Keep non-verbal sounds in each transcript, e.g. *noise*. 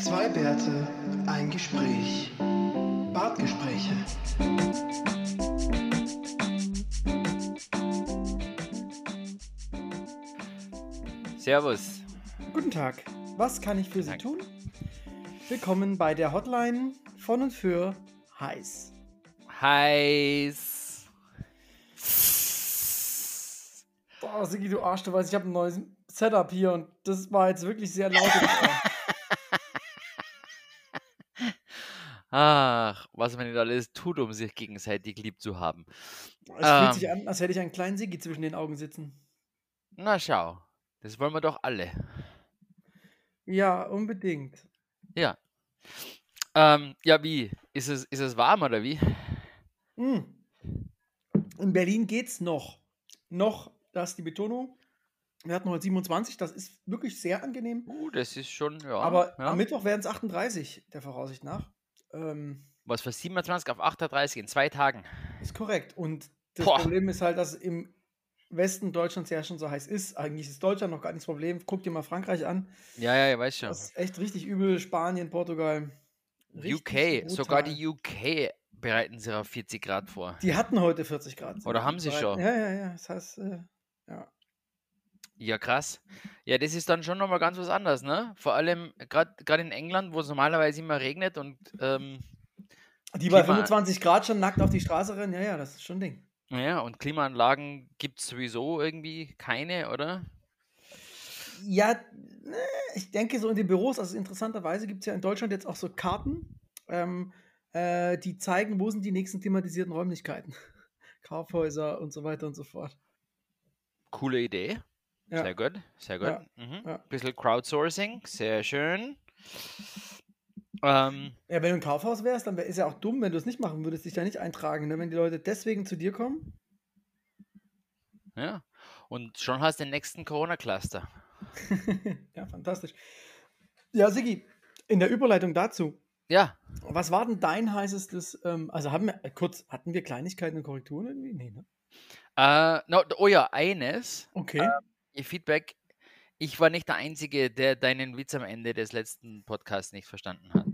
Zwei Bärte, ein Gespräch. Bartgespräche. Servus. Guten Tag. Was kann ich für Sie Tag. tun? Willkommen bei der Hotline von und für Heiß. Heiß. Boah, Sigi, du Arsch, du weißt, ich habe ein neues Setup hier und das war jetzt wirklich sehr laut. *laughs* im Ohr. Ach, was man nicht alles tut, um sich gegenseitig lieb zu haben. es fühlt Ähm. sich an, als hätte ich einen kleinen Sigi zwischen den Augen sitzen. Na schau, das wollen wir doch alle. Ja, unbedingt. Ja. Ähm, ja, wie? Ist es, ist es warm oder wie? Hm. In Berlin geht's noch. Noch, das ist die Betonung. Wir hatten heute 27, das ist wirklich sehr angenehm. Uh, das ist schon, ja. Aber ja. am Mittwoch werden es 38, der Voraussicht nach. Ähm, Was für 27 auf 38 in zwei Tagen. Ist korrekt. Und das Boah. Problem ist halt, dass im Westen Deutschlands ja schon so heiß ist. Eigentlich ist Deutschland noch gar nicht das Problem. Guck dir mal Frankreich an. Ja, ja, ich weiß schon. Das ist echt richtig übel. Spanien, Portugal. UK, sogar brutal. die UK bereiten sich auf 40 Grad vor. Die hatten heute 40 Grad. Oder haben sie Bereit- schon? Ja, ja, ja. Das heißt, äh, ja. Ja, krass. Ja, das ist dann schon nochmal ganz was anderes, ne? Vor allem gerade in England, wo es normalerweise immer regnet und ähm, Die bei Klima- 25 Grad schon nackt auf die Straße rennen. Ja, ja, das ist schon ein Ding. ja, und Klimaanlagen gibt es sowieso irgendwie keine, oder? Ja, ne, ich denke so in den Büros, also interessanterweise gibt es ja in Deutschland jetzt auch so Karten, ähm, äh, die zeigen, wo sind die nächsten klimatisierten Räumlichkeiten. *laughs* Kaufhäuser und so weiter und so fort. Coole Idee. Ja. Sehr gut, sehr gut. Ja, Mhm. ja. Bisschen Crowdsourcing, sehr schön. Ähm, Ja, wenn du ein Kaufhaus wärst, dann wär, ist ja auch dumm, wenn du es nicht machen würdest, dich da nicht eintragen, ne? wenn die Leute deswegen zu dir kommen. ja. Und schon hast du den nächsten Corona-Cluster. *laughs* ja, fantastisch. Ja, Sigi, in der Überleitung dazu, Ja, was war denn dein heißestes, ähm, also haben wir, äh, kurz, hatten wir Kleinigkeiten und Korrekturen irgendwie? Nee, ne? äh, no, oh ja, eines. Okay. Ihr Feedback. Ich war nicht der Einzige, der deinen Witz am Ende des letzten Podcasts nicht verstanden hat.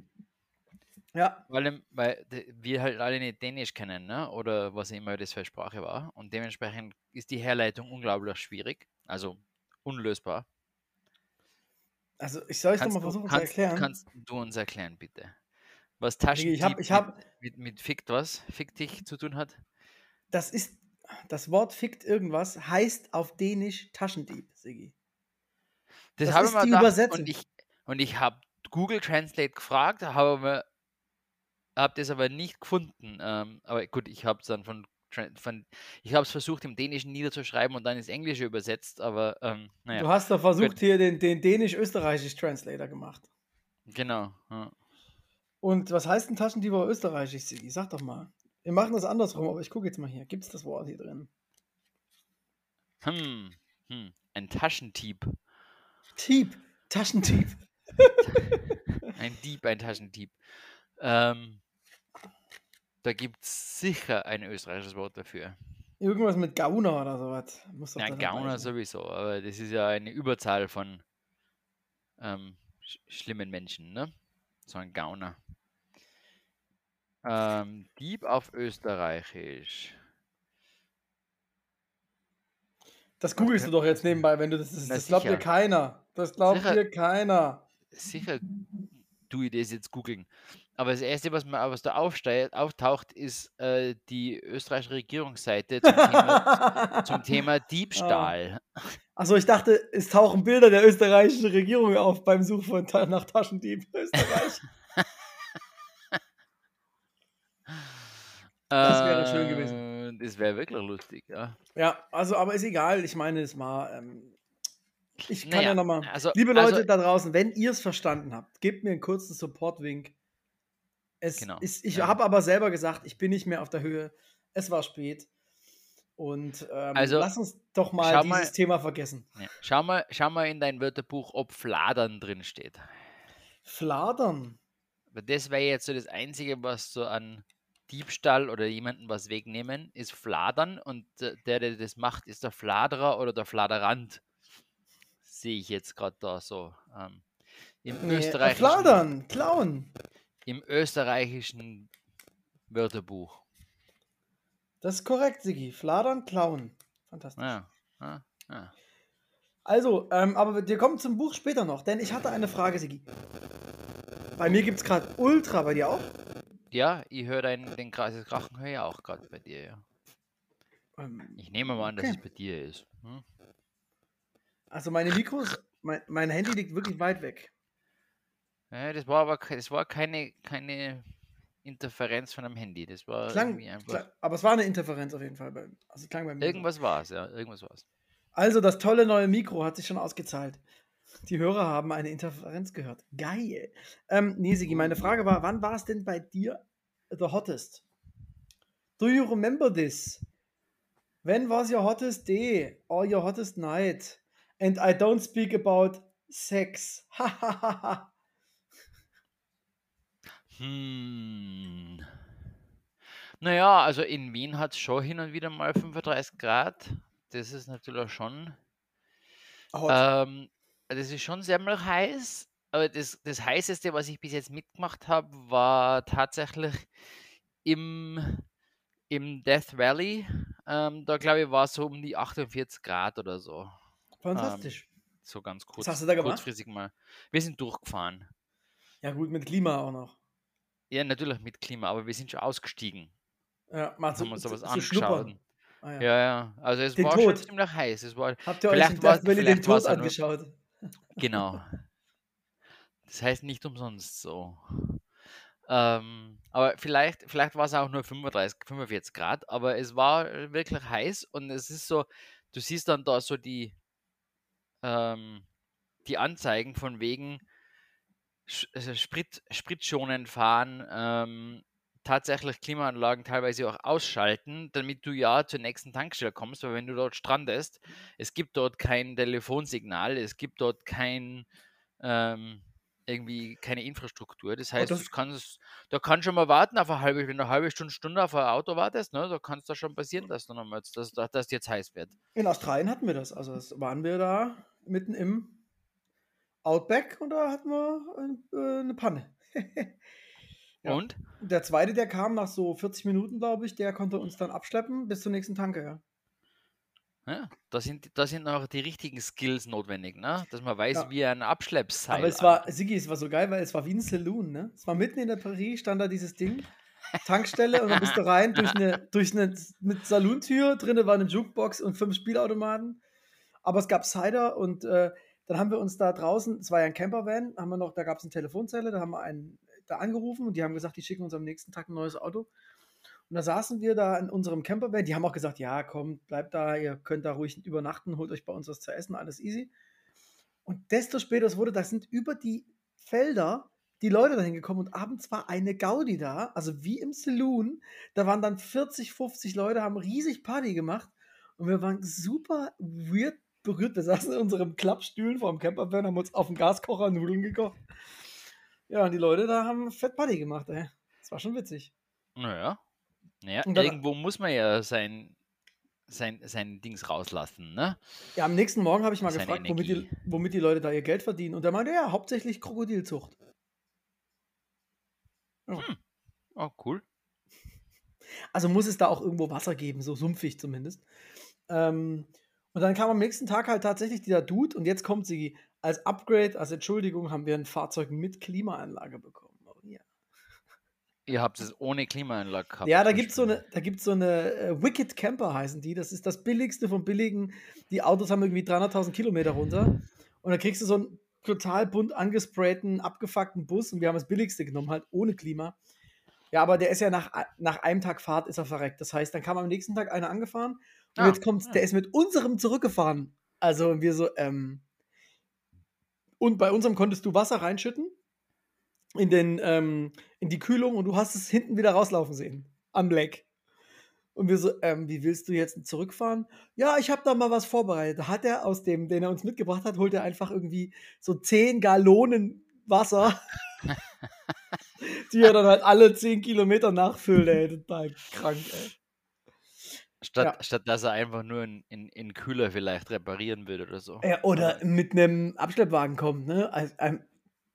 ja, Weil, weil wir halt alle nicht Dänisch kennen, ne? oder was immer das für Sprache war. Und dementsprechend ist die Herleitung unglaublich schwierig, also unlösbar. also ich soll es doch Kannst mal du, versuchen kannst, zu erklären. kannst du uns erklären, bitte? Was Taschendieb ich habe, ich mit, hab, mit, mit Fickt was? Fick dich zu tun hat? das ist, das Wort fickt irgendwas, heißt auf Dänisch Taschendieb, Sigi. Das, Das ist die gedacht Übersetzung. und ich, und ich habe Google Translate gefragt, habe habe das aber nicht gefunden. Ähm, aber gut, ich habe es dann von, von ich habe es versucht im Dänischen niederzuschreiben und dann ins Englische übersetzt, aber ähm, Du naja, hast doch versucht, Gut. hier den, den dänisch-österreichisch Translator gemacht. genau. Ja. Und was heißt ein Taschendieb auf österreichisch, Sigi? Sag doch mal. Wir machen das andersrum, aber ich gucke jetzt mal hier. Gibt es das Wort hier drin? Hm, hm, ein Taschentieb. Tieb. Taschentieb. *laughs* Ein Dieb, ein Taschentieb. Ähm, da gibt es sicher ein österreichisches Wort dafür. Irgendwas mit Gauner oder sowas. Muss Ja, Gauner sowieso, aber das ist ja eine Überzahl von ähm, sch schlimmen Menschen, ne? So ein Gauner. Ähm, Dieb auf Österreichisch. Das googelst du doch jetzt nebenbei, wenn du das. Das, Na, das glaubt dir keiner. Das glaubt Sicher. dir keiner. Sicher tue ich das jetzt googeln. Aber das Erste, was, mir, was da aufsteigt, auftaucht, ist äh, die österreichische Regierungsseite zum Thema, *laughs* zum Thema Diebstahl. Achso, ich dachte, es tauchen Bilder der österreichischen Regierung auf beim Such von Ta nach Taschendieb Österreich. *laughs* Das wäre schön gewesen. Äh, Das wäre wirklich lustig, ja. ja, also, aber ist egal. Ich meine, es war. Ähm, ich kann Naja, ja nochmal. also- Liebe Leute also- da draußen, wenn ihr es verstanden habt, gebt mir einen kurzen Support-Wink. Genau, ist, ich ja. habe aber selber gesagt, ich bin nicht mehr auf der Höhe. Es war spät. Und ähm, Also, lass uns doch mal dieses mal- Thema vergessen. Ja. Schau, mal, schau mal in dein Wörterbuch, ob Fladern drin steht. Fladern. Das wäre jetzt so das Einzige, was so an Diebstahl oder jemandem was wegnehmen, ist Fladern und der, der das macht, ist der Fladerer oder der Fladerant. Sehe ich jetzt gerade da so. Ähm, Im Nee, äh, österreichischen, Fladern, klauen. im österreichischen Wörterbuch. Das ist korrekt, Sigi. Fladern, klauen. Fantastisch. Ja, ja, ja. Also, ähm, aber wir kommen zum Buch später noch, denn ich hatte eine Frage, Sigi. Bei mir gibt es gerade Ultra, bei dir auch? Ja, ich höre den Gra- das Krachen höre ja auch gerade bei dir, ja. Ähm, Ich nehme mal an, dass Okay. es bei dir ist. Hm? also meine Mikros, mein, mein Handy liegt wirklich weit weg. Ja, das war aber das war keine, keine Interferenz von einem Handy. Das war Klang, einfach. klang, aber es war eine Interferenz auf jeden Fall. Bei, also klang bei mir. Irgendwas war es, ja. Irgendwas war es. Also das tolle neue Mikro hat sich schon ausgezahlt. Die Hörer haben eine Interferenz gehört. Geil. Ähm, nee, Sigi, meine Frage war, wann war es denn bei dir the hottest? Do you remember this? When was your hottest day or your hottest night? And I don't speak about sex. Hahaha. *laughs* Hm. Naja, also in Wien hat es schon hin und wieder mal 35 Grad. Das ist natürlich schon. Hot. Ähm, das ist schon sehr mal heiß. Aber das, das heißeste, was ich bis jetzt mitgemacht habe, war tatsächlich im, im Death Valley. Ähm, da glaube ich, war es so um die 48 Grad oder so. Fantastisch. So ganz kurz. hast du da gemacht? Kurzfristig mal. Wir sind durchgefahren. ja gut, mit Klima auch noch. Ja, natürlich mit Klima, aber wir sind schon ausgestiegen. Ja, mal haben uns sowas zu angeschaut. schnuppern. Ah, ja. Ja, ja. Also es Den war schon Tod. ziemlich heiß. Es war Habt ihr euch Vielleicht in war- Death Valley den Tod auch nur- angeschaut? Genau. Das heißt nicht umsonst so. Ähm, aber vielleicht, vielleicht war es auch nur 35, 45 Grad, aber es war äh, wirklich heiß und es ist so, du siehst dann da so die, ähm, die Anzeigen von wegen also Sprit, spritschonend fahren, ähm, tatsächlich Klimaanlagen teilweise auch ausschalten, damit du ja zur nächsten Tankstelle kommst, weil wenn du dort strandest, es gibt dort kein Telefonsignal, es gibt dort kein ähm, irgendwie keine Infrastruktur. Das heißt, das- du kannst, da kann schon mal warten auf eine halbe, wenn du eine halbe Stunde, Stunde auf ein Auto wartest, ne, da kann es da schon passieren, dass du nochmal, dass, dass, dass jetzt heiß wird. In Australien hatten wir das. Also das waren wir da mitten im Outback und da hatten wir äh, eine Panne. *laughs* Ja. Und? Der zweite, der kam nach so 40 Minuten, glaube ich, der konnte uns dann abschleppen bis zur nächsten Tanke. Ja. Ja, da sind, da sind noch die richtigen Skills notwendig, ne? Dass man weiß, Ja. wie ein Abschleppseil. Aber es war, Sigi, es war so geil, weil es war wie ein Saloon, ne? Es war mitten in der Prärie, stand da dieses Ding, Tankstelle und dann bist du rein durch eine, *laughs* durch eine mit Saluntür, drinnen war eine Jukebox und fünf Spielautomaten. Aber es gab Cider und äh, dann haben wir uns da draußen, es war ja ein Campervan, haben wir noch, da gab es eine Telefonzelle, da haben wir einen da angerufen und die haben gesagt, die schicken uns am nächsten Tag ein neues Auto. Und da saßen wir da in unserem Campervan, die haben auch gesagt, ja, komm, bleibt da, ihr könnt da ruhig übernachten, holt euch bei uns was zu essen, alles easy. Und desto später es wurde, da sind über die Felder die Leute dahin gekommen und abends war eine Gaudi da, also wie im Saloon. Da waren dann 40, 50 Leute, haben riesig Party gemacht und wir waren super weird berührt. Wir saßen in unserem Klappstühlen vor dem Campervan, haben uns auf dem Gaskocher Nudeln gekocht. Ja, und die Leute da haben fett Party gemacht, ey. Das war schon witzig. Naja. Naja, irgendwo muss man ja sein, sein, sein Dings rauslassen, ne? Ja, am nächsten Morgen habe ich mal Seine gefragt, womit die, womit die Leute da ihr Geld verdienen. Und der meinte, ja, hauptsächlich Krokodilzucht. Oh, cool. Also muss es da auch irgendwo Wasser geben, so sumpfig zumindest. Ähm, und dann kam am nächsten Tag halt tatsächlich dieser Dude und jetzt kommt sie als Upgrade, als Entschuldigung, haben wir ein Fahrzeug mit Klimaanlage bekommen. Oh, ja. Ihr habt es ohne Klimaanlage gehabt. Ja, da gibt es so eine, da gibt's so eine äh, Wicked Camper heißen die. Das ist das billigste vom billigen. Die Autos haben irgendwie 300.000 Kilometer runter. Und dann kriegst du so einen total bunt angesprayten, abgefuckten Bus. Und wir haben das billigste genommen, halt ohne Klima. Ja, aber der ist ja nach, nach einem Tag Fahrt ist er verreckt. Das heißt, dann kam am nächsten Tag einer angefahren. Und Ah, jetzt kommt's, der ist mit unserem zurückgefahren. Also wir so, ähm. Und bei unserem konntest du Wasser reinschütten in, den, ähm, in die Kühlung und du hast es hinten wieder rauslaufen sehen. Am Leck. Und wir so, ähm, wie willst du jetzt zurückfahren? Ja, ich habe da mal was vorbereitet. Da hat er aus dem, den er uns mitgebracht hat, holt er einfach irgendwie so 10 Gallonen Wasser, *laughs* die er dann halt alle 10 Kilometer nachfüllt, ey. Total krank, ey. Statt, ja. statt dass er einfach nur in, in, in Kühler vielleicht reparieren würde oder so. Ja, oder mit einem Abschleppwagen kommt, ne? Ein, ein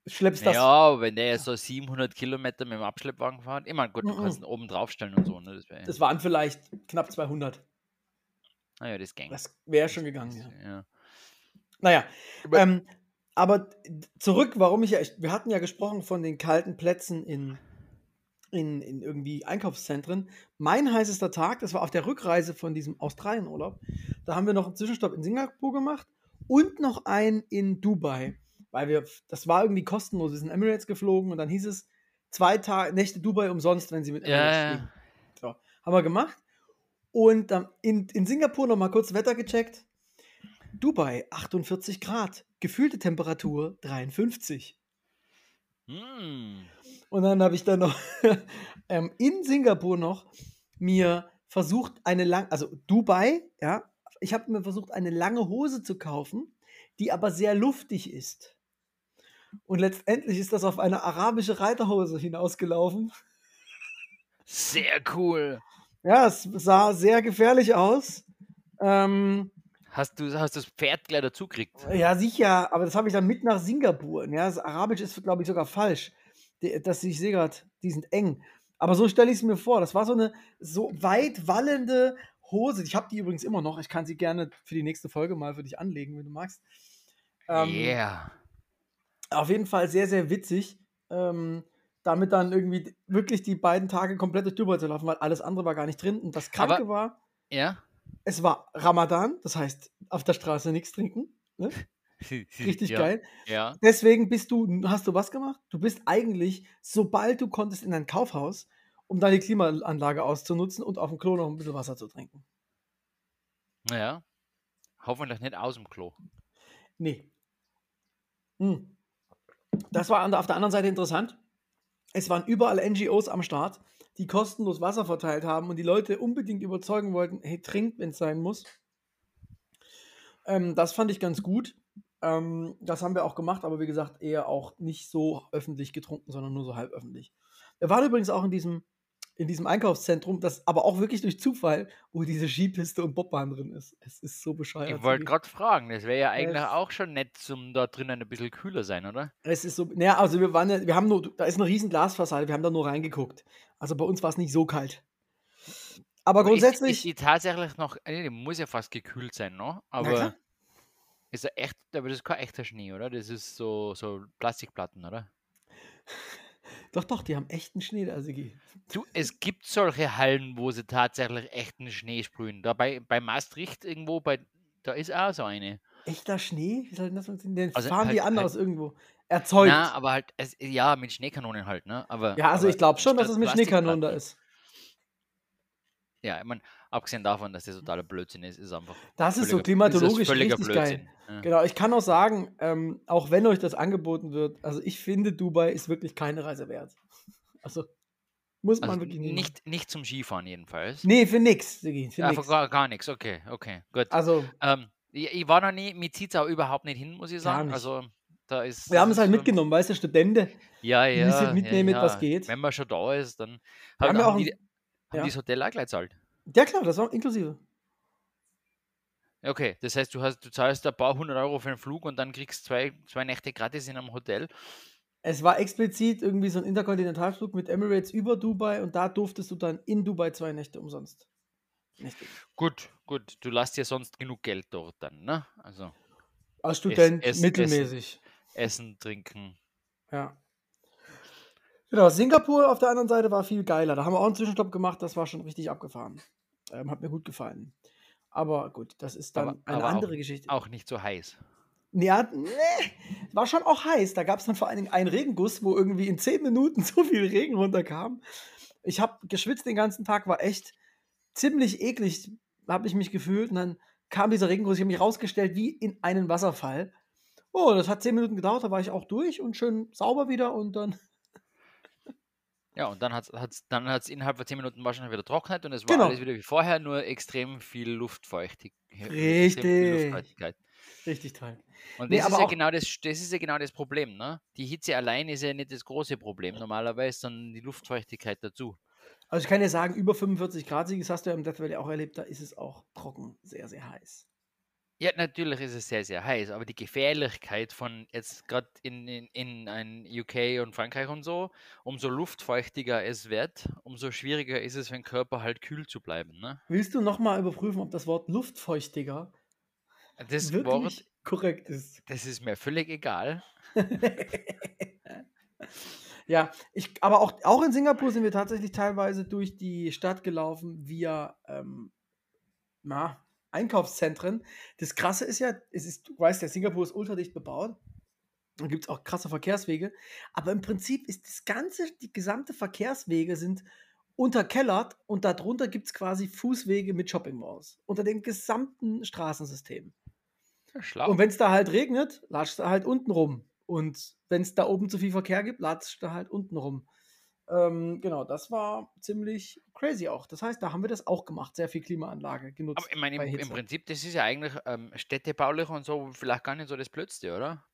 schleppst das. Ja, wenn der so 700 Kilometer mit dem Abschleppwagen fährt, meine, gut, du kannst ihn oben draufstellen und so, ne? Das Das waren vielleicht knapp 200. naja, das ging. Das wäre schon gegangen, ja. ja. Naja, Aber- ähm, aber zurück, warum ich ja, wir hatten ja gesprochen von den kalten Plätzen in, in, in irgendwie Einkaufszentren. Mein heißester Tag, das war auf der Rückreise von diesem Australienurlaub. Da haben wir noch einen Zwischenstopp in Singapur gemacht und noch einen in Dubai, weil wir, das war irgendwie kostenlos. Wir sind Emirates geflogen und dann hieß es zwei Tage, Nächte Dubai umsonst, wenn Sie mit Emirates Ja, fliegen. ja. So, haben wir gemacht. Und ähm, in, in Singapur nochmal kurz Wetter gecheckt. Dubai 48 Grad, gefühlte Temperatur 53. Hm. Und dann habe ich dann noch *laughs* ähm, in Singapur noch mir versucht, eine lang, also Dubai, ja, ich habe mir versucht, eine lange Hose zu kaufen, die aber sehr luftig ist. Und letztendlich ist das auf eine arabische Reiterhose hinausgelaufen. Sehr cool. Ja, es sah sehr gefährlich aus. Ähm, Hast du hast das Pferd gleich dazu gekriegt? Ja, sicher, aber das habe ich dann mit nach Singapur. Ja, das Arabisch ist, glaube ich, sogar falsch. Die- Das, ich sehe gerade, die sind eng. Aber so stelle ich es mir vor. Das war so eine so weit wallende Hose. Ich habe die übrigens immer noch. Ich kann sie gerne für die nächste Folge mal für dich anlegen, wenn du magst. Ähm, yeah. Auf jeden Fall sehr, sehr witzig. Ähm, damit dann irgendwie wirklich die beiden Tage komplett durch Dubai zu laufen, weil alles andere war gar nicht drin. Und das Kranke Aber- war, Ja? es war Ramadan, das heißt, auf der Straße nichts trinken. Ne? *laughs* *laughs* Richtig ja. geil. Ja. Deswegen bist du, hast du was gemacht? Du bist eigentlich, sobald du konntest, in ein Kaufhaus, um deine Klimaanlage auszunutzen und auf dem Klo noch ein bisschen Wasser zu trinken. Ja. Hoffentlich nicht aus dem Klo. Nee. Hm. Das war auf der anderen Seite interessant. Es waren überall NGOs am Start, die kostenlos Wasser verteilt haben und die Leute unbedingt überzeugen wollten, hey, trinkt, wenn es sein muss. Ähm, das fand ich ganz gut. Ähm, das haben wir auch gemacht, aber wie gesagt, eher auch nicht so öffentlich getrunken, sondern nur so halb öffentlich. Wir waren übrigens auch in diesem, in diesem Einkaufszentrum, das aber auch wirklich durch Zufall, wo diese Skipiste und Bobbahn drin ist. Es ist so bescheuert. Ich wollte gerade fragen, das wäre ja eigentlich Es- auch schon nett zum da drinnen ein bisschen kühler sein, oder? Es ist so, naja, also wir waren ja, wir haben nur, da ist eine riesen Glasfassade, wir haben da nur reingeguckt. Also bei uns war es nicht so kalt. Aber Aber ist- grundsätzlich, Ist die tatsächlich noch, nee, die muss ja fast gekühlt sein, ne? Aber ist er echt, aber das ist kein echter Schnee, oder? Das ist so, so Plastikplatten, oder? *laughs* doch, doch, die haben echten Schnee da, Sigi. Du, es gibt solche Hallen, wo sie tatsächlich echten Schnee sprühen. Da bei, bei Maastricht irgendwo, bei, da ist auch so eine. Echter Schnee? Wie soll denn das funktionieren? Also fahren die halt- an halt- aus irgendwo. Erzeugt. Na, aber halt, es, ja, mit Schneekanonen halt, ne? Aber, ja, also aber ich glaube schon, dass es mit Schneekanonen da ist. Ja, ich meine, abgesehen davon, dass das totaler Blödsinn ist, ist einfach. Das ist so klimatologisch ist völliger. Blödsinn. Ja. Genau, ich kann auch sagen, ähm, auch wenn euch das angeboten wird, also ich finde, Dubai ist wirklich keine Reise wert. *laughs* Also muss man Also wirklich nicht. nicht, nicht zum Skifahren jedenfalls. Nee, für nix, für Einfach nix. gar, gar nichts, okay, okay, gut. Also, Ähm, ich, ich war noch nie, mir zieht es auch überhaupt nicht hin, muss ich sagen. Also da ist. wir haben es halt so- mitgenommen, weißt du, Studenten. Ja, ja. bisschen ja, mitnehmen, ja. was geht. Wenn man schon da ist, dann Wir haben ja auch die, haben ja. die das Hotel auch gleich zahlt. Ja, klar, das war inklusive. Okay, das heißt, du hast, du zahlst ein paar hundert Euro für den Flug und dann kriegst zwei, zwei Nächte gratis in einem Hotel. Es war explizit irgendwie so ein Interkontinentalflug mit Emirates über Dubai und da durftest du dann in Dubai zwei Nächte umsonst. Nächte. Gut, gut, du lässt dir sonst genug Geld dort dann, ne? Also Als Student Essen, mittelmäßig. Essen, Trinken. Ja. Genau, Singapur auf der anderen Seite war viel geiler. Da haben wir auch einen Zwischenstopp gemacht, das war schon richtig abgefahren. Ähm, hat mir gut gefallen. Aber gut, das ist dann Aber- eine aber auch- andere Geschichte. Auch nicht so heiß. Ja, nee, war schon auch heiß. Da gab es dann vor allen Dingen einen Regenguss, wo irgendwie in zehn Minuten *laughs* so viel Regen runterkam. Ich habe geschwitzt den ganzen Tag, war echt ziemlich eklig, habe ich mich gefühlt. Und dann kam dieser Regenguss, ich habe mich rausgestellt wie in einen Wasserfall. Oh, das hat zehn Minuten gedauert, da war ich auch durch und schön sauber wieder und dann. Ja, und dann hat es dann hat's innerhalb von 10 Minuten wahrscheinlich wieder trocknet und es war Genau. alles wieder wie vorher, nur extrem viel Luftfeuchtig. Richtig. Luftfeuchtigkeit. Richtig toll. Und Nee, das, ist ja genau das, das ist ja genau das Problem, ne? Die Hitze allein ist ja nicht das große Problem normalerweise, sondern die Luftfeuchtigkeit dazu. Also ich kann dir sagen, über 45 Grad, das hast du ja im Death Valley auch erlebt, da ist es auch trocken, sehr, sehr heiß. Ja, natürlich ist es sehr, sehr heiß, aber die Gefährlichkeit von jetzt gerade in, in, in ein UK und Frankreich und so, umso luftfeuchtiger es wird, umso schwieriger ist es für den Körper halt kühl zu bleiben. Ne? Willst du nochmal überprüfen, ob das Wort luftfeuchtiger Das wirklich Wort, korrekt ist? das ist mir völlig egal. *laughs* ja, ich, aber auch, auch in Singapur sind wir tatsächlich teilweise durch die Stadt gelaufen via ähm, na, Einkaufszentren. Das Krasse ist ja, es ist, du weißt ja, Singapur ist ultradicht bebaut. Da gibt es auch krasse Verkehrswege. Aber im Prinzip ist das ganze, die gesamte Verkehrswege sind unterkellert und darunter gibt es quasi Fußwege mit Shopping Malls. Unter dem gesamten Straßensystem. Ja, schlau. Und wenn es da halt regnet, latscht da halt unten rum. Und wenn es da oben zu viel Verkehr gibt, latscht da halt unten rum. Ähm, genau, das war ziemlich crazy auch. Das heißt, da haben wir das auch gemacht, sehr viel Klimaanlage genutzt. aber ich meine, im, im. Prinzip, das ist ja eigentlich ähm, städtebaulich und so vielleicht gar nicht so das Blödste, oder?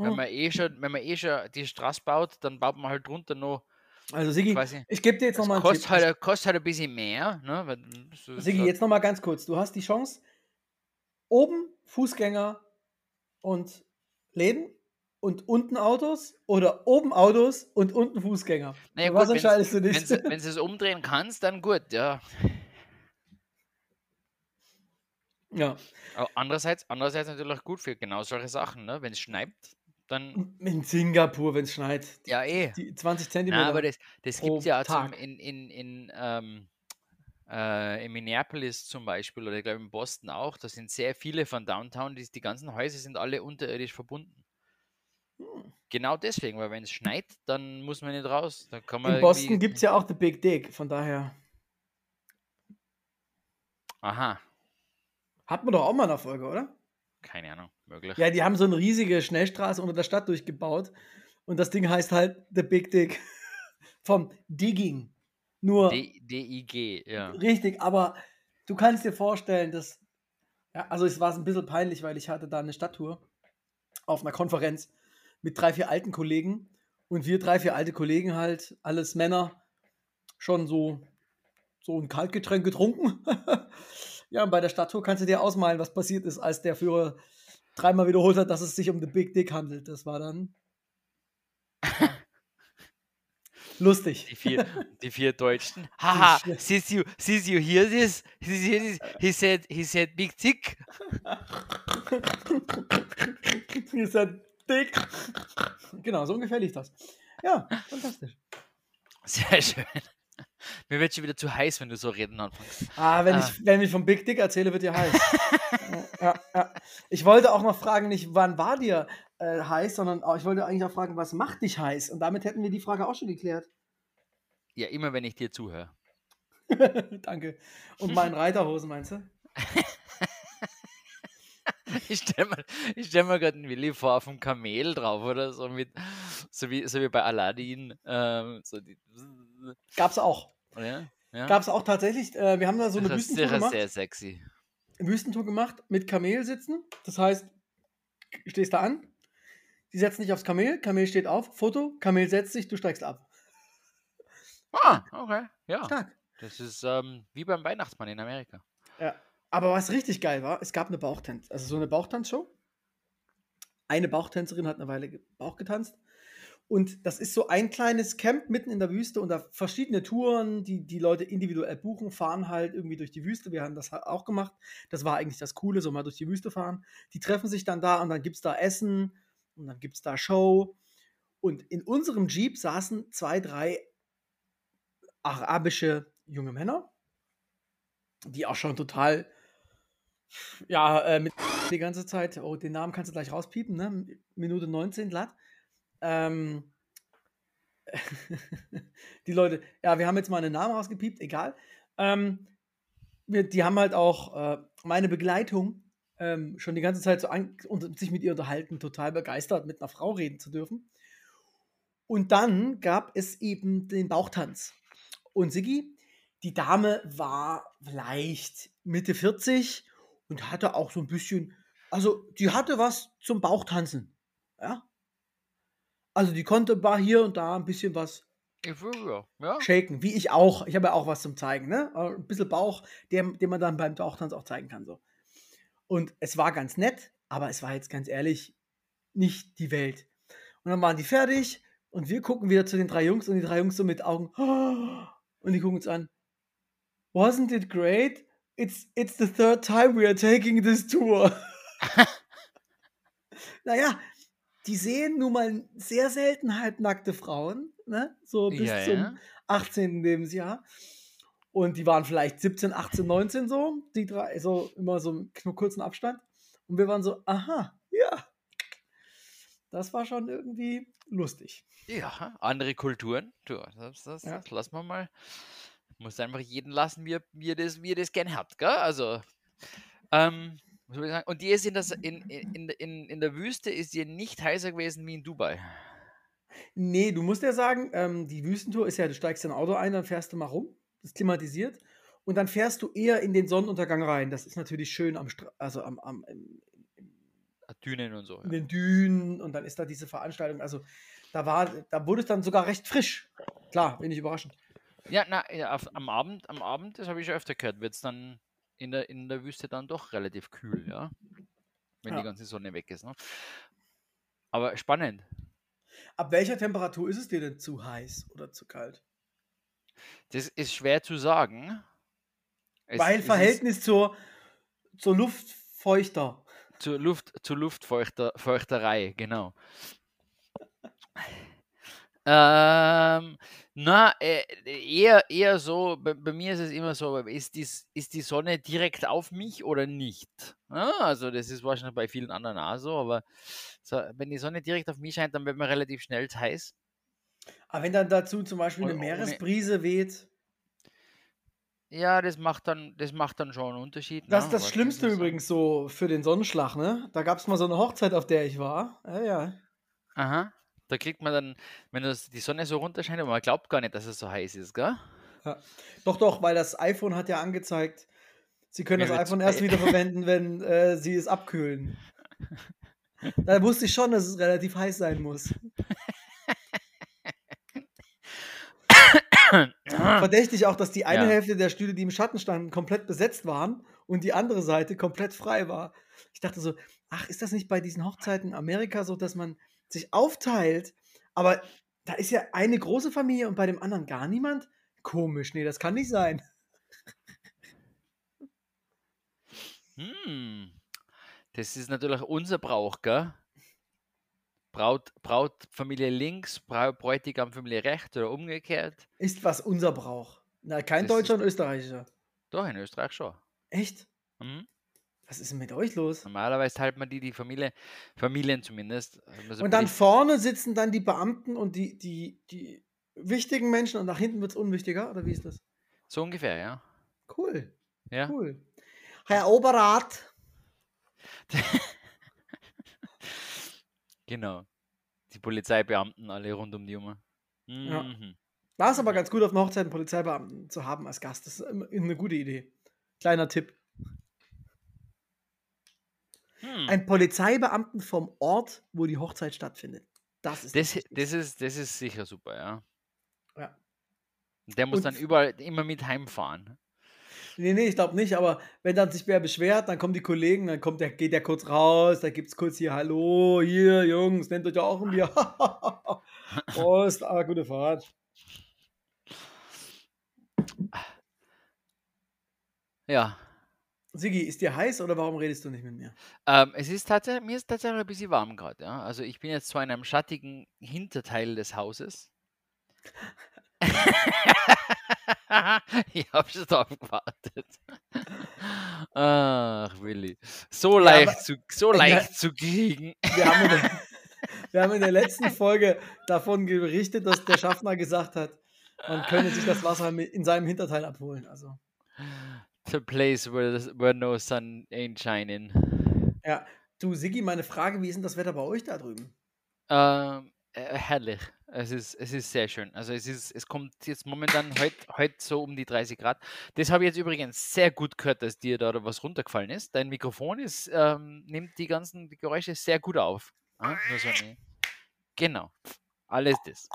Wenn Mhm. man eh schon, wenn man eh schon die Straße baut, dann baut man halt drunter noch Also Sigi, quasi. ich gebe dir jetzt nochmal einen kostet Tipp. halt, kostet halt ein bisschen mehr, ne? So Sigi, halt- jetzt nochmal ganz kurz. Du hast die Chance, oben Fußgänger und Läden und unten Autos oder oben Autos und unten Fußgänger. Naja, was entscheidest du dich? Wenn du es umdrehen kannst, dann gut, ja. ja. Aber andererseits, andererseits natürlich gut für genau solche Sachen, ne? Wenn es schneit, dann. In Singapur, wenn es schneit. Ja, eh. Die 20 Zentimeter. Na, aber das, das gibt es ja auch zum, in, in, in, ähm, äh, in Minneapolis zum Beispiel oder ich glaube in Boston auch. Da sind sehr viele von Downtown, die, die ganzen Häuser sind alle unterirdisch verbunden. Hm. Genau deswegen, weil wenn es schneit, dann muss man nicht raus. Da kann man In Boston gibt es ja auch The Big Dick, von daher Aha, hat man doch auch mal eine Folge, oder? keine Ahnung, möglich. Ja, die haben so eine riesige Schnellstraße unter der Stadt durchgebaut und das Ding heißt halt The Big Dick *laughs* vom Digging. Nur D- DIG, ja. richtig, aber du kannst dir vorstellen, dass ja, also es war ein bisschen peinlich, weil ich hatte da eine Stadttour auf einer Konferenz mit drei, vier alten Kollegen und wir drei, vier alte Kollegen halt, alles Männer, schon so so ein Kaltgetränk getrunken. *laughs* ja, und bei der Stadttour kannst du dir ausmalen, was passiert ist, als der Führer dreimal wiederholt hat, dass es sich um The Big Dick handelt. Das war dann *laughs* lustig. Die vier, die vier Deutschen. *laughs* Haha, did you, did you hear this? Did you hear this? He said, he said big tick. Ihr seid dick. Genau, so ungefähr lief das. Ja, fantastisch. Sehr schön. Mir wird schon wieder zu heiß, wenn du so reden anfängst. Ah, wenn, Ah. Ich, wenn ich vom Big Dick erzähle, wird dir heiß. *laughs* ja, ja. Ich wollte auch noch fragen, nicht wann war dir äh, heiß, sondern auch, ich wollte eigentlich auch fragen, was macht dich heiß? Und damit hätten wir die Frage auch schon geklärt. Ja, immer wenn ich dir zuhöre. *laughs* Danke. Und meinen Reiterhosen, meinst du? *laughs* *laughs* Ich stelle mir, stell mir gerade einen Willi vor auf dem Kamel drauf oder so mit, so wie, so wie bei Aladdin. Ähm, so die, *laughs* Gab's auch. ja, ja. Gab's auch tatsächlich. Äh, wir haben da so eine das ist Wüstentour sicher gemacht. sehr sexy. Wüstentour gemacht mit Kamel sitzen. Das heißt, du stehst da an, die setzen dich aufs Kamel, Kamel steht auf, Foto, Kamel setzt sich, du steigst ab. Ah, okay. Ja, Stark. das ist ähm, wie beim Weihnachtsmann in Amerika. Ja. Aber was richtig geil war, es gab eine Bauchtanz, also so eine Bauchtanzshow. Eine Bauchtänzerin hat eine Weile Bauch getanzt. Und das ist so ein kleines Camp mitten in der Wüste und da verschiedene Touren, die die Leute individuell buchen, fahren halt irgendwie durch die Wüste. Wir haben das ha- auch gemacht. Das war eigentlich das Coole, so mal durch die Wüste fahren. Die treffen sich dann da und dann gibt es da Essen und dann gibt es da Show. Und in unserem Jeep saßen zwei, drei arabische junge Männer, die auch schon total, ja, äh, mit die ganze Zeit, oh, den Namen kannst du gleich rauspiepen, ne? Minute 19 glatt. Ähm, *laughs* die Leute, ja, wir haben jetzt mal einen Namen rausgepiept, egal. Ähm, wir, die haben halt auch äh, meine Begleitung ähm, schon die ganze Zeit so an, und sich mit ihr unterhalten, total begeistert, mit einer Frau reden zu dürfen. Und dann gab es eben den Bauchtanz. Und Siggi, die Dame war vielleicht Mitte 40 und hatte auch so ein bisschen, also die hatte was zum Bauchtanzen. Ja. Also die konnte war hier und da ein bisschen was ja. shaken, wie ich auch. Ich habe ja auch was zum Zeigen, ne? Aber Ein bisschen Bauch, der, den man dann beim Bauchtanz auch zeigen kann. So. Und es war ganz nett, aber es war jetzt ganz ehrlich nicht die Welt. Und dann waren die fertig und wir gucken wieder zu den drei Jungs und die drei Jungs so mit Augen. *gasps* Und die gucken uns an. Wasn't it great? It's, it's the third time we are taking this tour. *laughs* naja, die sehen nun mal sehr selten halbnackte Frauen, ne? So bis Ja, zum ja. 18. Lebensjahr. Und die waren vielleicht 17, 18, 19 so, die drei, so immer so einen kurzen Abstand. Und wir waren so, aha, ja. Das war schon irgendwie lustig. Ja, andere Kulturen. Du, das, das, Ja. das lassen wir mal. Muss einfach jeden lassen, wie er, wie das, wie er das gern hat, gell? Also, ähm? Und die ist in, das, in, in, in, in, in der Wüste ist die nicht heißer gewesen wie in Dubai. Nee, du musst ja sagen, ähm, die Wüstentour ist ja, du steigst in ein Auto ein, dann fährst du mal rum, das ist klimatisiert. Und dann fährst du eher in den Sonnenuntergang rein. Das ist natürlich schön am, Stra also am, am im, Dünen und so. in Ja. den Dünen und dann ist da diese Veranstaltung. Also da war, da wurde es dann sogar recht frisch. Klar, wenig überraschend. Ja, na, ja, auf, am Abend, am Abend, das habe ich schon öfter gehört, wird es dann in der, in der Wüste dann doch relativ kühl, ja. Wenn Ja. die ganze Sonne weg ist. Ne? Aber spannend. Ab welcher Temperatur ist es dir denn zu heiß oder zu kalt? Das ist schwer zu sagen. Es- Weil es Verhältnis zur, zur Luft feuchter. Zur Luft, zur Luftfeuchterei, genau. Ähm, na, äh, eher, eher so, bei, bei mir ist es immer so, ist die, ist die Sonne direkt auf mich oder nicht? Ja, also das ist wahrscheinlich bei vielen anderen auch so, aber so, wenn die Sonne direkt auf mich scheint, dann wird man relativ schnell heiß. Aber wenn dann dazu zum Beispiel eine Meeresbrise weht, Ja, das macht dann, das macht dann schon einen Unterschied. das ne? ist das Was Schlimmste ist das? übrigens so für den Sonnenschlag, ne? Da gab es mal so eine Hochzeit, auf der ich war. Ja, ja. Aha. Da kriegt man dann, wenn das, die Sonne so runterscheint, aber man glaubt gar nicht, dass es so heiß ist, gell? Ja. Doch, doch, weil das iPhone hat ja angezeigt, Sie können Mir das iPhone erst wieder verwenden, wenn äh, Sie es abkühlen. *laughs* Da wusste ich schon, dass es relativ heiß sein muss. Verdächtig auch, dass die eine Ja. Hälfte der Stühle, die im Schatten standen, komplett besetzt waren und die andere Seite komplett frei war. Ich dachte so, ach, ist das nicht bei diesen Hochzeiten in Amerika so, dass man sich aufteilt, aber da ist ja eine große Familie und bei dem anderen gar niemand? Komisch, nee, das kann nicht sein. Hm. Das ist natürlich unser Brauch, gell? Braut, Brautfamilie links, Bräutigamfamilie rechts oder umgekehrt. Ist was unser Brauch. Na, kein Das Deutscher und Österreicher. Doch, in Österreich schon. Echt? Mhm. Was ist denn mit euch los? Normalerweise teilt man die, die Familie, Familien zumindest. also Und dann vorne sitzen dann die Beamten und die, die, die wichtigen Menschen und nach hinten wird es unwichtiger, oder wie ist das? so ungefähr, ja. Cool, Ja. cool. Herr Oberrat, *laughs* Genau. Die Polizeibeamten alle rund um die Uhr. Ja. Mhm. war es aber ganz gut, auf einer Hochzeit einen Polizeibeamten zu haben als Gast. Das ist eine gute Idee. Kleiner Tipp. Hm. Ein Polizeibeamten vom Ort, wo die Hochzeit stattfindet. Das ist Das, das, ist, das ist sicher super, ja. Ja. Der muss Und dann überall immer mit heimfahren. Nee, nee, ich glaube nicht, aber wenn dann sich wer beschwert, dann kommen die Kollegen, dann kommt der, geht der kurz raus, da gibt es kurz hier, hallo, hier, Jungs, nennt euch auch ein Bier. *laughs* Prost, ah, gute Fahrt. Ja. Sigi, ist dir heiß oder warum redest du nicht mit mir? Ähm, es ist tatsächlich, mir ist tatsächlich ein bisschen warm gerade, ja. Also ich bin jetzt zwar in einem schattigen Hinterteil des Hauses. *laughs* ich habe schon drauf gewartet. Ach, Willi. So Ja, leicht, aber- zu, so *laughs* Ja. leicht zu kriegen. Wir haben, in der, *laughs* wir haben in der letzten Folge davon berichtet, dass der Schaffner gesagt hat, man könne sich das Wasser in seinem Hinterteil abholen. Also, The place where, where no sun ain't shining. ja. Du, Sigi, meine Frage, wie ist denn das Wetter bei euch da drüben? Ähm, äh, herrlich. Es ist, es ist sehr schön. Also es ist, es kommt jetzt momentan heute heut so um die 30 Grad. Das habe ich jetzt übrigens sehr gut gehört, dass dir da was runtergefallen ist. Dein Mikrofon ist, ähm, nimmt die ganzen Geräusche sehr gut auf. Ah, so genau. Alles das.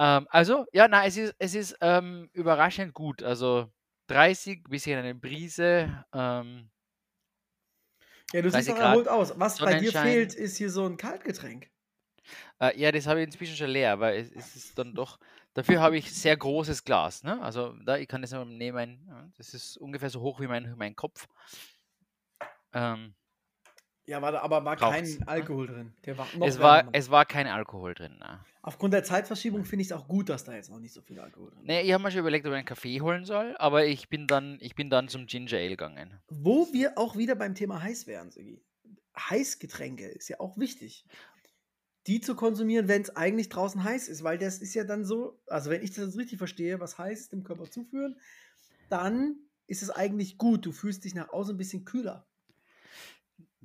Ähm, also, ja, nein, es ist, es ist ähm, überraschend gut. Also 30, bisschen eine Brise. Ähm, Ja, du 30 siehst auch erholt aus. Was bei dir fehlt, ist hier so ein Kaltgetränk. Äh, ja, das habe ich inzwischen schon leer, aber es, es ist dann doch. Dafür habe ich sehr großes Glas. Ne? Also da ich kann das nehmen. Das ist ungefähr so hoch wie mein, mein Kopf. Ähm, Ja, war da, aber war Braucht's, kein ne? Alkohol drin. Der war noch es, war, es war kein Alkohol drin. Ne? Aufgrund der Zeitverschiebung finde ich es auch gut, dass da jetzt noch nicht so viel Alkohol drin ist. Nee, ich habe mir schon überlegt, ob ich einen Kaffee holen soll, aber ich bin dann, ich bin dann zum Ginger Ale gegangen. Wo wir auch wieder beim Thema heiß wären, Sigi. Heißgetränke ist ja auch wichtig. Die zu konsumieren, wenn es eigentlich draußen heiß ist, weil das ist ja dann so, also wenn ich das richtig verstehe, was heiß ist dem Körper zuführen, dann ist es eigentlich gut. Du fühlst dich nach außen ein bisschen kühler.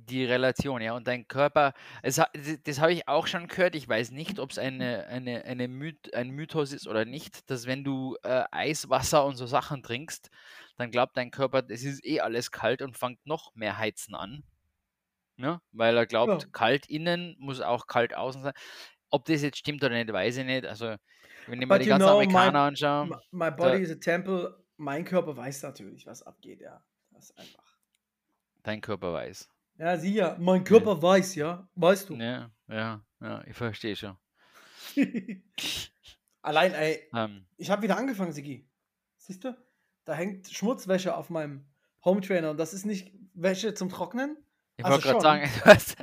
Die Relation, ja. Und dein Körper, es, das, habe ich auch schon gehört. Ich weiß nicht, ob es eine, eine, eine Myth, ein Mythos ist oder nicht, dass wenn du äh, Eiswasser und so Sachen trinkst, dann glaubt dein Körper, es ist eh alles kalt und fängt noch mehr heizen an. Ne? Weil er glaubt, Ja. kalt innen muss auch kalt außen sein. Ob das jetzt stimmt oder nicht, weiß ich nicht. Also, wenn ich mir die ganzen know, my- Amerikaner anschaue, M- My body is a temple. Mein Körper weiß natürlich, was abgeht, ja. Das ist einfach. dein Körper weiß. Ja, sieh ja, mein Körper weiß, ja. Weißt du. Ja, ja, ja, ich verstehe schon. *laughs* Allein, ey, Ähm, ich habe wieder angefangen, Sigi. Siehst du? Da hängt Schmutzwäsche auf meinem Home Trainer und das ist nicht Wäsche zum Trocknen. ich Also wollte gerade sagen, *laughs* was,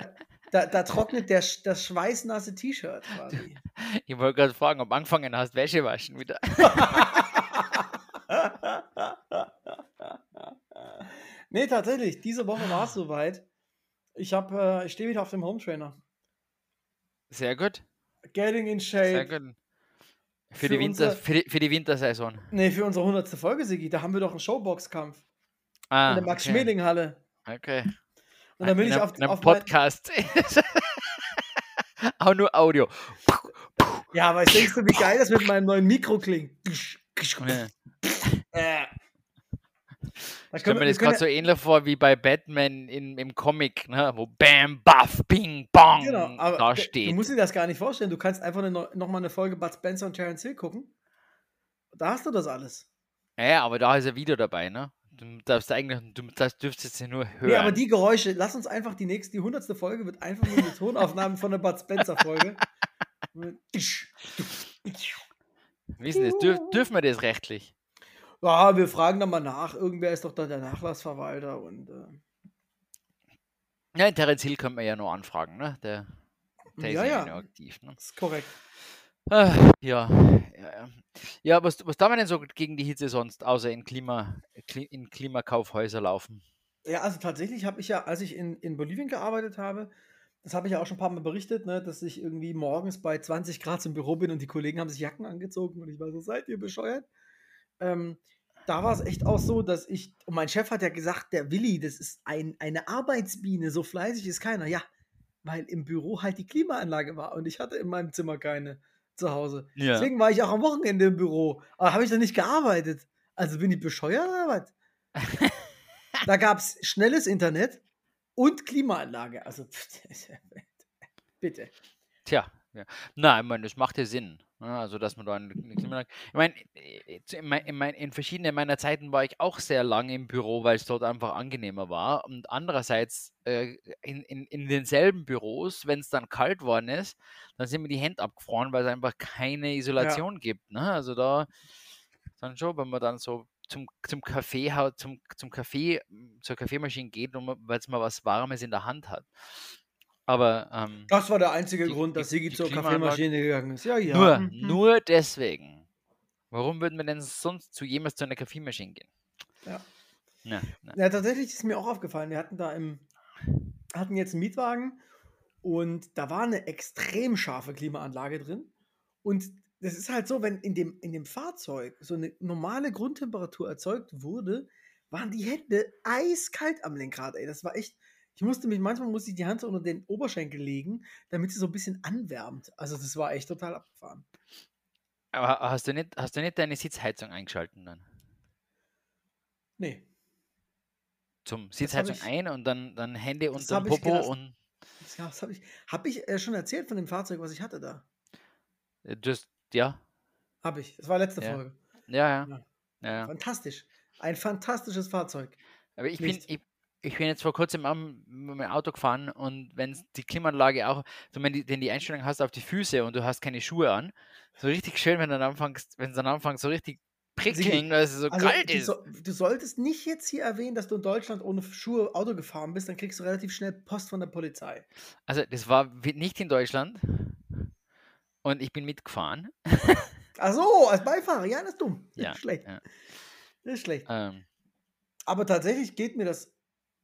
Da, da trocknet der, das schweißnasse T-Shirt quasi. *laughs* ich wollte gerade fragen, ob du angefangen hast, Wäsche waschen wieder. nee, tatsächlich, diese Woche war es soweit. Ich, hab, äh, ich stehe wieder auf dem Home Trainer. Sehr gut, Getting in sehr shape. gut. Für, Für die, Winter, unser- für, die, für die Wintersaison. Nee, für unsere 100. Folge, Sigi, da haben wir doch einen Showbox-Kampf Ah, in der Max-Schmeling-Halle. Okay. Und dann bin in ich auf, in einem auf mein, Podcast. *laughs* Auch nur Audio. Ja, aber denkst du, wie geil das mit meinem neuen Mikro klingt? Ja. Äh. Ich stelle mir das gerade so ähnlich vor wie bei Batman in, im Comic, ne? wo Bam, Buff, Bing, Bong ja, genau, aber da steht. du musst dir das gar nicht vorstellen. Du kannst einfach eine, neu- noch mal eine Folge Bud Spencer und Terence Hill gucken. Da hast du das alles. Ja, ja, aber da ist er wieder dabei, ne? Du darfst eigentlich, du das dürftest jetzt nur hören. Nee, aber die Geräusche, lass uns einfach die nächste, die 100. Folge wird einfach nur eine Tonaufnahme von der Bud Spencer Folge. *laughs* Wissen das, dürf, dürfen wir das rechtlich? Ja, wir fragen dann mal nach. Irgendwer ist doch da der Nachlassverwalter und äh, Ja, Terence Hill können wir ja nur anfragen, ne? Der, der ja, ist ja, ja, nur aktiv, ne? ist korrekt. Ah, ja, ja, ja. Ja, was, was darf man denn so gegen die Hitze sonst, außer in, Klima, Kli- in Klimakaufhäuser laufen? Ja, also tatsächlich habe ich ja, als ich in, in Bolivien gearbeitet habe, das habe ich ja auch schon ein paar Mal berichtet, ne, dass ich irgendwie morgens bei 20 Grad im Büro bin und die Kollegen haben sich Jacken angezogen und ich war so, seid ihr bescheuert? Ähm, da war es echt auch so, dass ich, und mein Chef hat ja gesagt, der Willi, das ist ein, eine Arbeitsbiene, so fleißig ist keiner. Ja, weil im Büro halt die Klimaanlage war und ich hatte in meinem Zimmer keine zu Hause. Ja. Deswegen war ich auch am Wochenende im Büro. Aber habe ich da nicht gearbeitet. Also bin ich bescheuert oder was? *laughs* da gab es schnelles Internet und Klimaanlage. Also *laughs* *laughs* bitte. Tja, ja. Na, ich meine, das macht ja Sinn. Ne, Also, dass man da eine eine Klimaanlage. Ich meine, äh, in, mein, in, mein, in verschiedenen meiner Zeiten war ich auch sehr lange im Büro, weil es dort einfach angenehmer war. Und andererseits äh, in, in, in denselben Büros, wenn es dann kalt worden ist, dann sind mir die Hände abgefroren, weil es einfach keine Isolation gibt. Ne? Also da dann schon, wenn man dann so zum, zum Kaffee zum, zum Kaffee, zur Kaffeemaschine geht, weil es mal was Warmes in der Hand hat. Aber ähm, Das war der einzige Die- Grund, die- dass Sigi die zur Klimaanlage- Kaffeemaschine gegangen ist. Ja, ja. nur, mhm. nur deswegen. Warum würden wir denn sonst zu jemals zu einer Kaffeemaschine gehen? Ja. Ja, ja. Ja, tatsächlich ist mir auch aufgefallen. Wir hatten da im, hatten jetzt einen Mietwagen und da war eine extrem scharfe Klimaanlage drin. Und das ist halt so, wenn in dem, in dem Fahrzeug so eine normale Grundtemperatur erzeugt wurde, waren die Hände eiskalt am Lenkrad. Ey, das war echt. Ich musste mich, manchmal musste ich die Hand so unter den Oberschenkel legen, damit sie so ein bisschen anwärmt. Also das war echt total abgefahren. Aber hast du, nicht, hast du nicht deine Sitzheizung eingeschalten dann? Nee, Zum Sitzheizung ich- ein und dann, dann hab dem ich Popo und das, habe ich, hab ich äh, schon erzählt von dem Fahrzeug, was ich hatte da. äh, just, ja, Habe ich. Das war letzte Ja. Folge. ja, ja. Ja. ja. Fantastisch. Ein fantastisches Fahrzeug. Aber ich bin, ich, ich bin jetzt vor kurzem am mit meinem Auto gefahren und wenn die Klimaanlage auch, so wenn, die, wenn die Einstellung hast auf die Füße und du hast keine Schuhe an, so richtig schön, wenn dann anfängst, wenn es dann anfängt, so richtig prickeln, weil es so Also, kalt ist. so, du solltest nicht jetzt hier erwähnen, dass du in Deutschland ohne Schuhe Auto gefahren bist, dann kriegst du relativ schnell Post von der Polizei. Also das war nicht in Deutschland und ich bin mitgefahren. Ach so, als Beifahrer, ja, das ist dumm. Das Ja, ist schlecht. ja. Das ist schlecht. Ähm, Aber tatsächlich geht mir das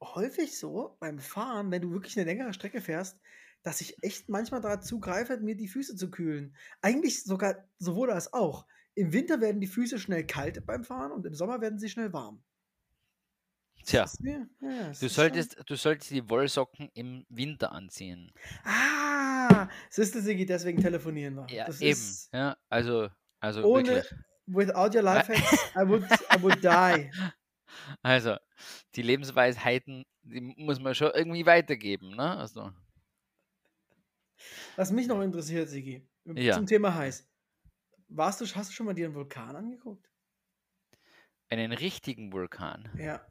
häufig so beim Fahren, wenn du wirklich eine längere Strecke fährst, dass ich echt manchmal dazu greife, mir die Füße zu kühlen. Eigentlich sogar sowohl als auch. Im Winter werden die Füße schnell kalt beim Fahren und im Sommer werden sie schnell warm. tja, ja, du schon- solltest, du solltest die Wollsocken im Winter anziehen. Ah, siehst du, Sigi, deswegen telefonieren wir. Ja, das eben. ist Ja, also, also ohne, wirklich. without your life hacks, I would, I would die. *laughs* Also, die Lebensweisheiten, die muss man schon irgendwie weitergeben, ne? Also, Was mich noch interessiert, Sigi, Ja. zum Thema heiß. Warst du, hast du schon mal dir einen Vulkan angeguckt? einen richtigen Vulkan. Ja.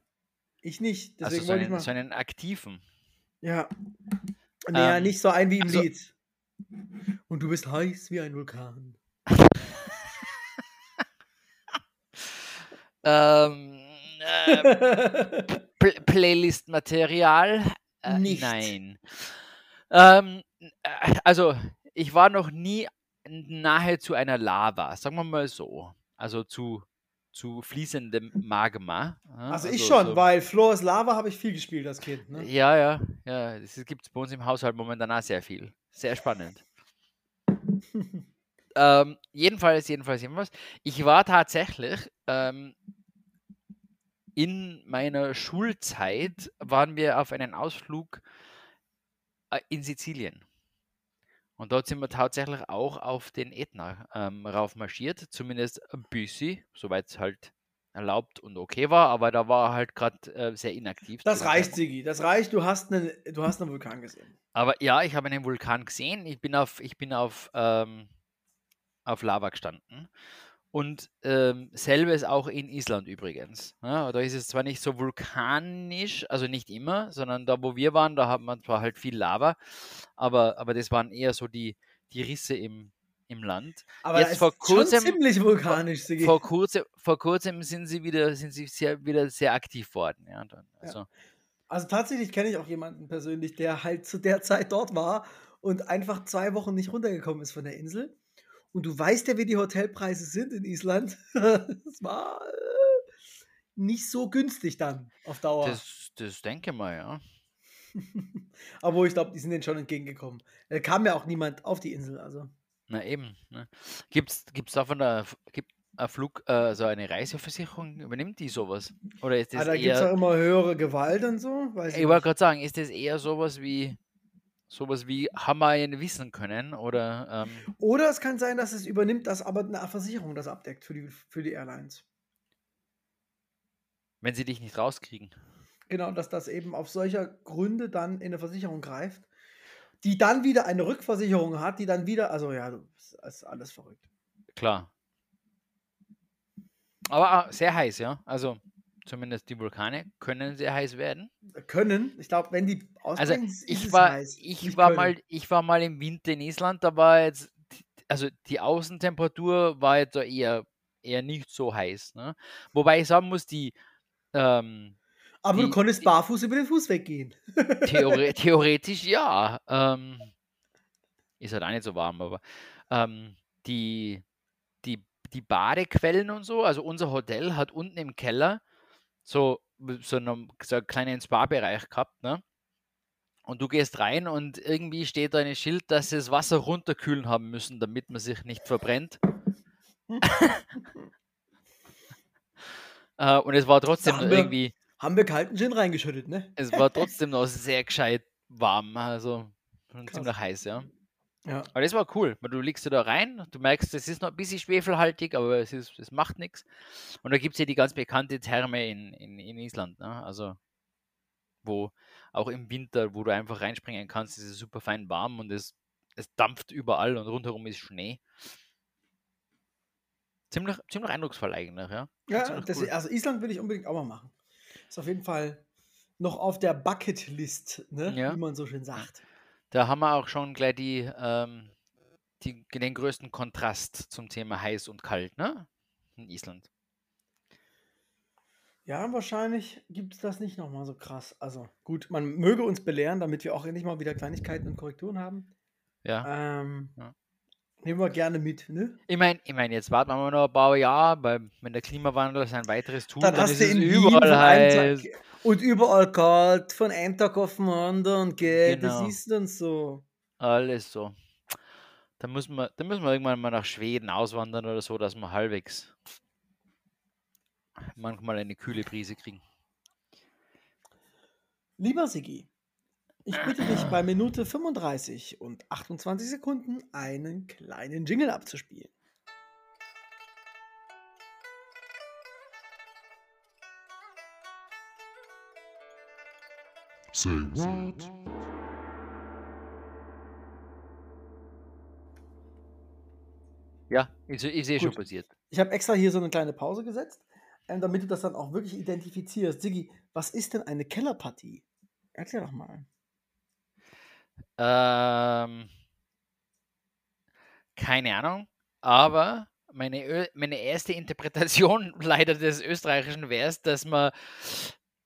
Ich nicht. Also Deswegen so wollte ich einen, mal. so einen aktiven. Ja. Naja, Ähm, nicht so ein wie im also- Lied. Und du bist heiß wie ein Vulkan. *laughs* Ähm, äh, Pl Playlist-Material? Äh, Nicht. Nein. Ähm, äh, also, ich war noch nie nahe zu einer Lava, sagen wir mal so. Also zu, zu fließendem Magma. ja, Also ich schon, so- weil Floors Lava habe ich viel gespielt als Kind. Ne? Ja, ja, ja. Das gibt es bei uns im Haushalt momentan auch sehr viel. Sehr spannend. *laughs* ähm, jedenfalls, jedenfalls, jedenfalls. Ich war tatsächlich ähm, in meiner Schulzeit waren wir auf einen Ausflug äh, in Sizilien. Und dort sind wir tatsächlich auch auf den Ätna ähm, raufmarschiert, zumindest ein bisschen, soweit es halt erlaubt und okay war, aber da war halt gerade äh, sehr inaktiv. Das reicht, Zeitpunkt. Sigi. Das reicht. Du hast einen, du hast einen Vulkan gesehen. Aber ja, ich habe einen Vulkan gesehen. Ich bin auf, ich bin auf, ähm, auf Lava gestanden. Und ähm, selbes auch in Island übrigens. Ja, da ist es zwar nicht so vulkanisch, also nicht immer, sondern da, wo wir waren, da hat man zwar halt viel Lava, aber, aber das waren eher so die, die Risse im, im Land. Aber Jetzt vor ist kurzem- ziemlich vulkanisch, Sigi. Vor kurzem, vor kurzem sind sie wieder, sind sie sehr, wieder sehr aktiv worden. Ja, dann, also, Also tatsächlich kenne ich auch jemanden persönlich, der halt zu der Zeit dort war und einfach zwei Wochen nicht runtergekommen ist von der Insel. Und du weißt ja, wie die Hotelpreise sind in Island. *laughs* Das war äh, nicht so günstig dann auf Dauer. das, das denke ich mal, ja. *laughs* Aber ich glaube, die sind denen schon entgegengekommen. Da kam ja auch niemand auf die Insel. Also. Na eben. Ne? Gibt's, gibt's da von der gibt ein Flug, äh, so eine Reiseversicherung, übernimmt die sowas? Oder ist Ah, das da gibt es auch immer höhere Gewalt und so. Ich wollte gerade sagen, ist das eher sowas wie, sowas wie, einen wissen können? Oder, ähm, Oder es kann sein, dass es übernimmt, dass aber eine Versicherung das abdeckt für die, für die Airlines. wenn sie dich nicht rauskriegen? Genau, dass das eben auf solcher Gründe dann in eine Versicherung greift, die dann wieder eine Rückversicherung hat, die dann wieder, also ja, das ist alles verrückt. Klar. Aber ah, sehr heiß, ja. Also, zumindest die Vulkane können sehr heiß werden. Können, ich glaube, wenn die Also ausbrechen, ist ich war, heiß, ich nicht war können. mal, ich war mal im Winter in Island, da war jetzt, also die Außentemperatur war jetzt eher, eher nicht so heiß. Ne? Wobei ich sagen muss, die ähm, Aber du die- konntest die- barfuß über den Fußweg gehen. Theore *laughs* theoretisch ja. Ähm, ist halt auch nicht so warm, aber ähm, die, die, die Badequellen und so, also unser Hotel hat unten im Keller so, so, einen, so einen kleinen Spa-Bereich gehabt, ne? Und du gehst rein und irgendwie steht da ein Schild, dass sie das Wasser runterkühlen haben müssen, damit man sich nicht verbrennt. *laughs* äh, und es war trotzdem haben noch wir- irgendwie, Haben wir kalten Gin reingeschüttet, ne? es war trotzdem noch sehr gescheit warm, also ziemlich heiß, ja. Ja. Aber das war cool, weil du liegst da rein, du merkst, es ist noch ein bisschen schwefelhaltig, aber es, ist, es macht nichts. Und da gibt es ja die ganz bekannte Therme in, in, in Island, ne? also wo auch im Winter, wo du einfach reinspringen kannst, ist es super fein warm und es, es dampft überall und rundherum ist Schnee. Ziemlich, ziemlich eindrucksvoll eigentlich, ja. Ja, das, cool. also Island will ich unbedingt auch mal machen. Ist auf jeden Fall noch auf der Bucketlist, ne? Ja. wie man so schön sagt. Da haben wir auch schon gleich die, ähm, die, den größten Kontrast zum Thema heiß und kalt, ne? In Island. Ja, wahrscheinlich gibt es das nicht nochmal so krass. Also gut, man möge uns belehren, damit wir auch endlich mal wieder Kleinigkeiten und Korrekturen haben. Ja. Ähm, Ja. Nehmen wir gerne mit, ne? Ich meine, ich mein, jetzt warten wir mal noch ein paar Jahre, weil wenn der Klimawandel sein weiteres tut, Dann dann, hast ist du es überall heiß. Tag und überall kalt, von einem Tag auf den anderen, gell? Genau. Das ist dann so. Alles so. Dann müssen wir, müssen wir irgendwann mal nach Schweden auswandern oder so, dass wir halbwegs manchmal eine kühle Brise kriegen. Lieber Sigi, ich bitte dich bei Minute 35 und 28 Sekunden einen kleinen Jingle abzuspielen. Say what? Ja, ist, ist eh schon Gut. passiert. Ich habe extra hier so eine kleine Pause gesetzt, ähm, damit du das dann auch wirklich identifizierst. Sigi, was ist denn eine Kellerpartie? Erklär doch mal. Ähm, keine Ahnung, aber meine, Ö meine erste Interpretation *laughs* leider des Österreichischen wäre es, dass man,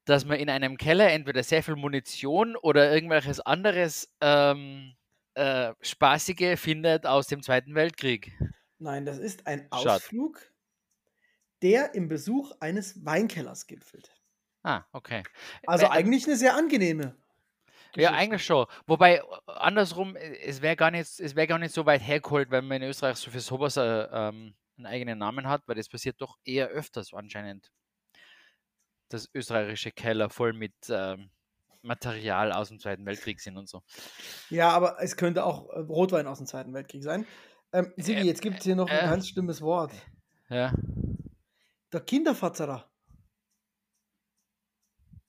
dass man in einem Keller entweder sehr viel Munition oder irgendwelches anderes ähm, äh, Spaßige findet aus dem Zweiten Weltkrieg. Nein, das ist ein. Ausflug, der im Besuch eines Weinkellers gipfelt. Ah, okay. Also Äh, eigentlich eine sehr angenehme. Ja, eigentlich schon. Wobei, äh, andersrum, äh, es wäre gar, nicht- es wär gar nicht so weit hergeholt, wenn man in Österreich so für sowas äh, ähm, einen eigenen Namen hat, weil das passiert doch eher öfters anscheinend. Dass österreichische Keller voll mit ähm, Material aus dem Zweiten Weltkrieg sind und so. Ja, aber es könnte auch äh, Rotwein aus dem Zweiten Weltkrieg sein. Ähm, Sigi, jetzt gibt es hier noch ein äh. ganz schlimmes Wort. Ja. Der Kinderfatzerer.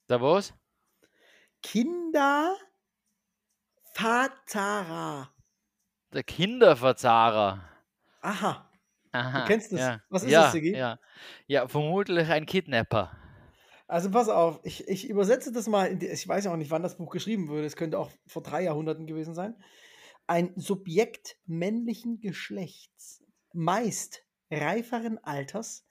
Da was? Kinderfatzerer. Der Kinderverzahrer. Aha. Aha, kennst das. Ja. Was ist ja, das, Sigi? Ja. ja, vermutlich ein Kidnapper. Also pass auf, ich, ich übersetze das mal. Die, ich weiß ja auch nicht, wann das Buch geschrieben wurde. Es könnte auch vor drei Jahrhunderten gewesen sein. Ein Subjekt männlichen Geschlechts, meist reiferen Alters,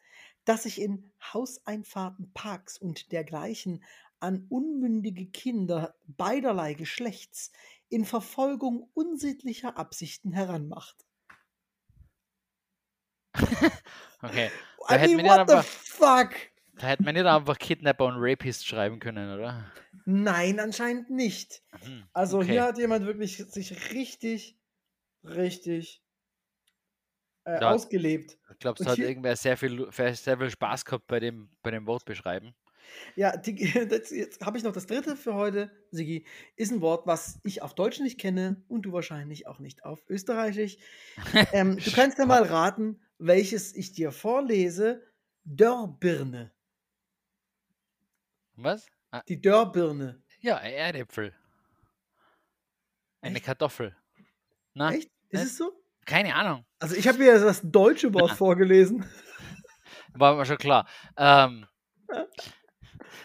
das sich in Hauseinfahrten, Parks und dergleichen an unmündige Kinder beiderlei Geschlechts in Verfolgung unsittlicher Absichten heranmacht. *laughs* Okay. *laughs* Da I mean, what the einfach- fuck? Da hätte man nicht einfach Kidnapper und Rapist schreiben können, oder? Nein, anscheinend nicht. Hm, Also okay. hier hat jemand wirklich sich richtig, richtig äh, Ja. ausgelebt. Ich glaube, es hat irgendwer sehr viel, sehr sehr viel Spaß gehabt bei dem, bei dem Wort beschreiben. Ja, die, *laughs* das, jetzt habe ich noch das dritte für heute, Sigi. Ist ein Wort, was ich auf Deutsch nicht kenne und du wahrscheinlich auch nicht auf Österreichisch. Ähm, du *laughs* kannst ja mal raten, welches ich dir vorlese. Dörrbirne. Was? Ah, Die Dörrbirne. ja, ein Erdäpfel. Eine Echt? Kartoffel. Na, Echt? Ist ne? es so? keine Ahnung. Also ich habe mir das deutsche Wort Na. vorgelesen. War mir schon klar. Ähm, *laughs*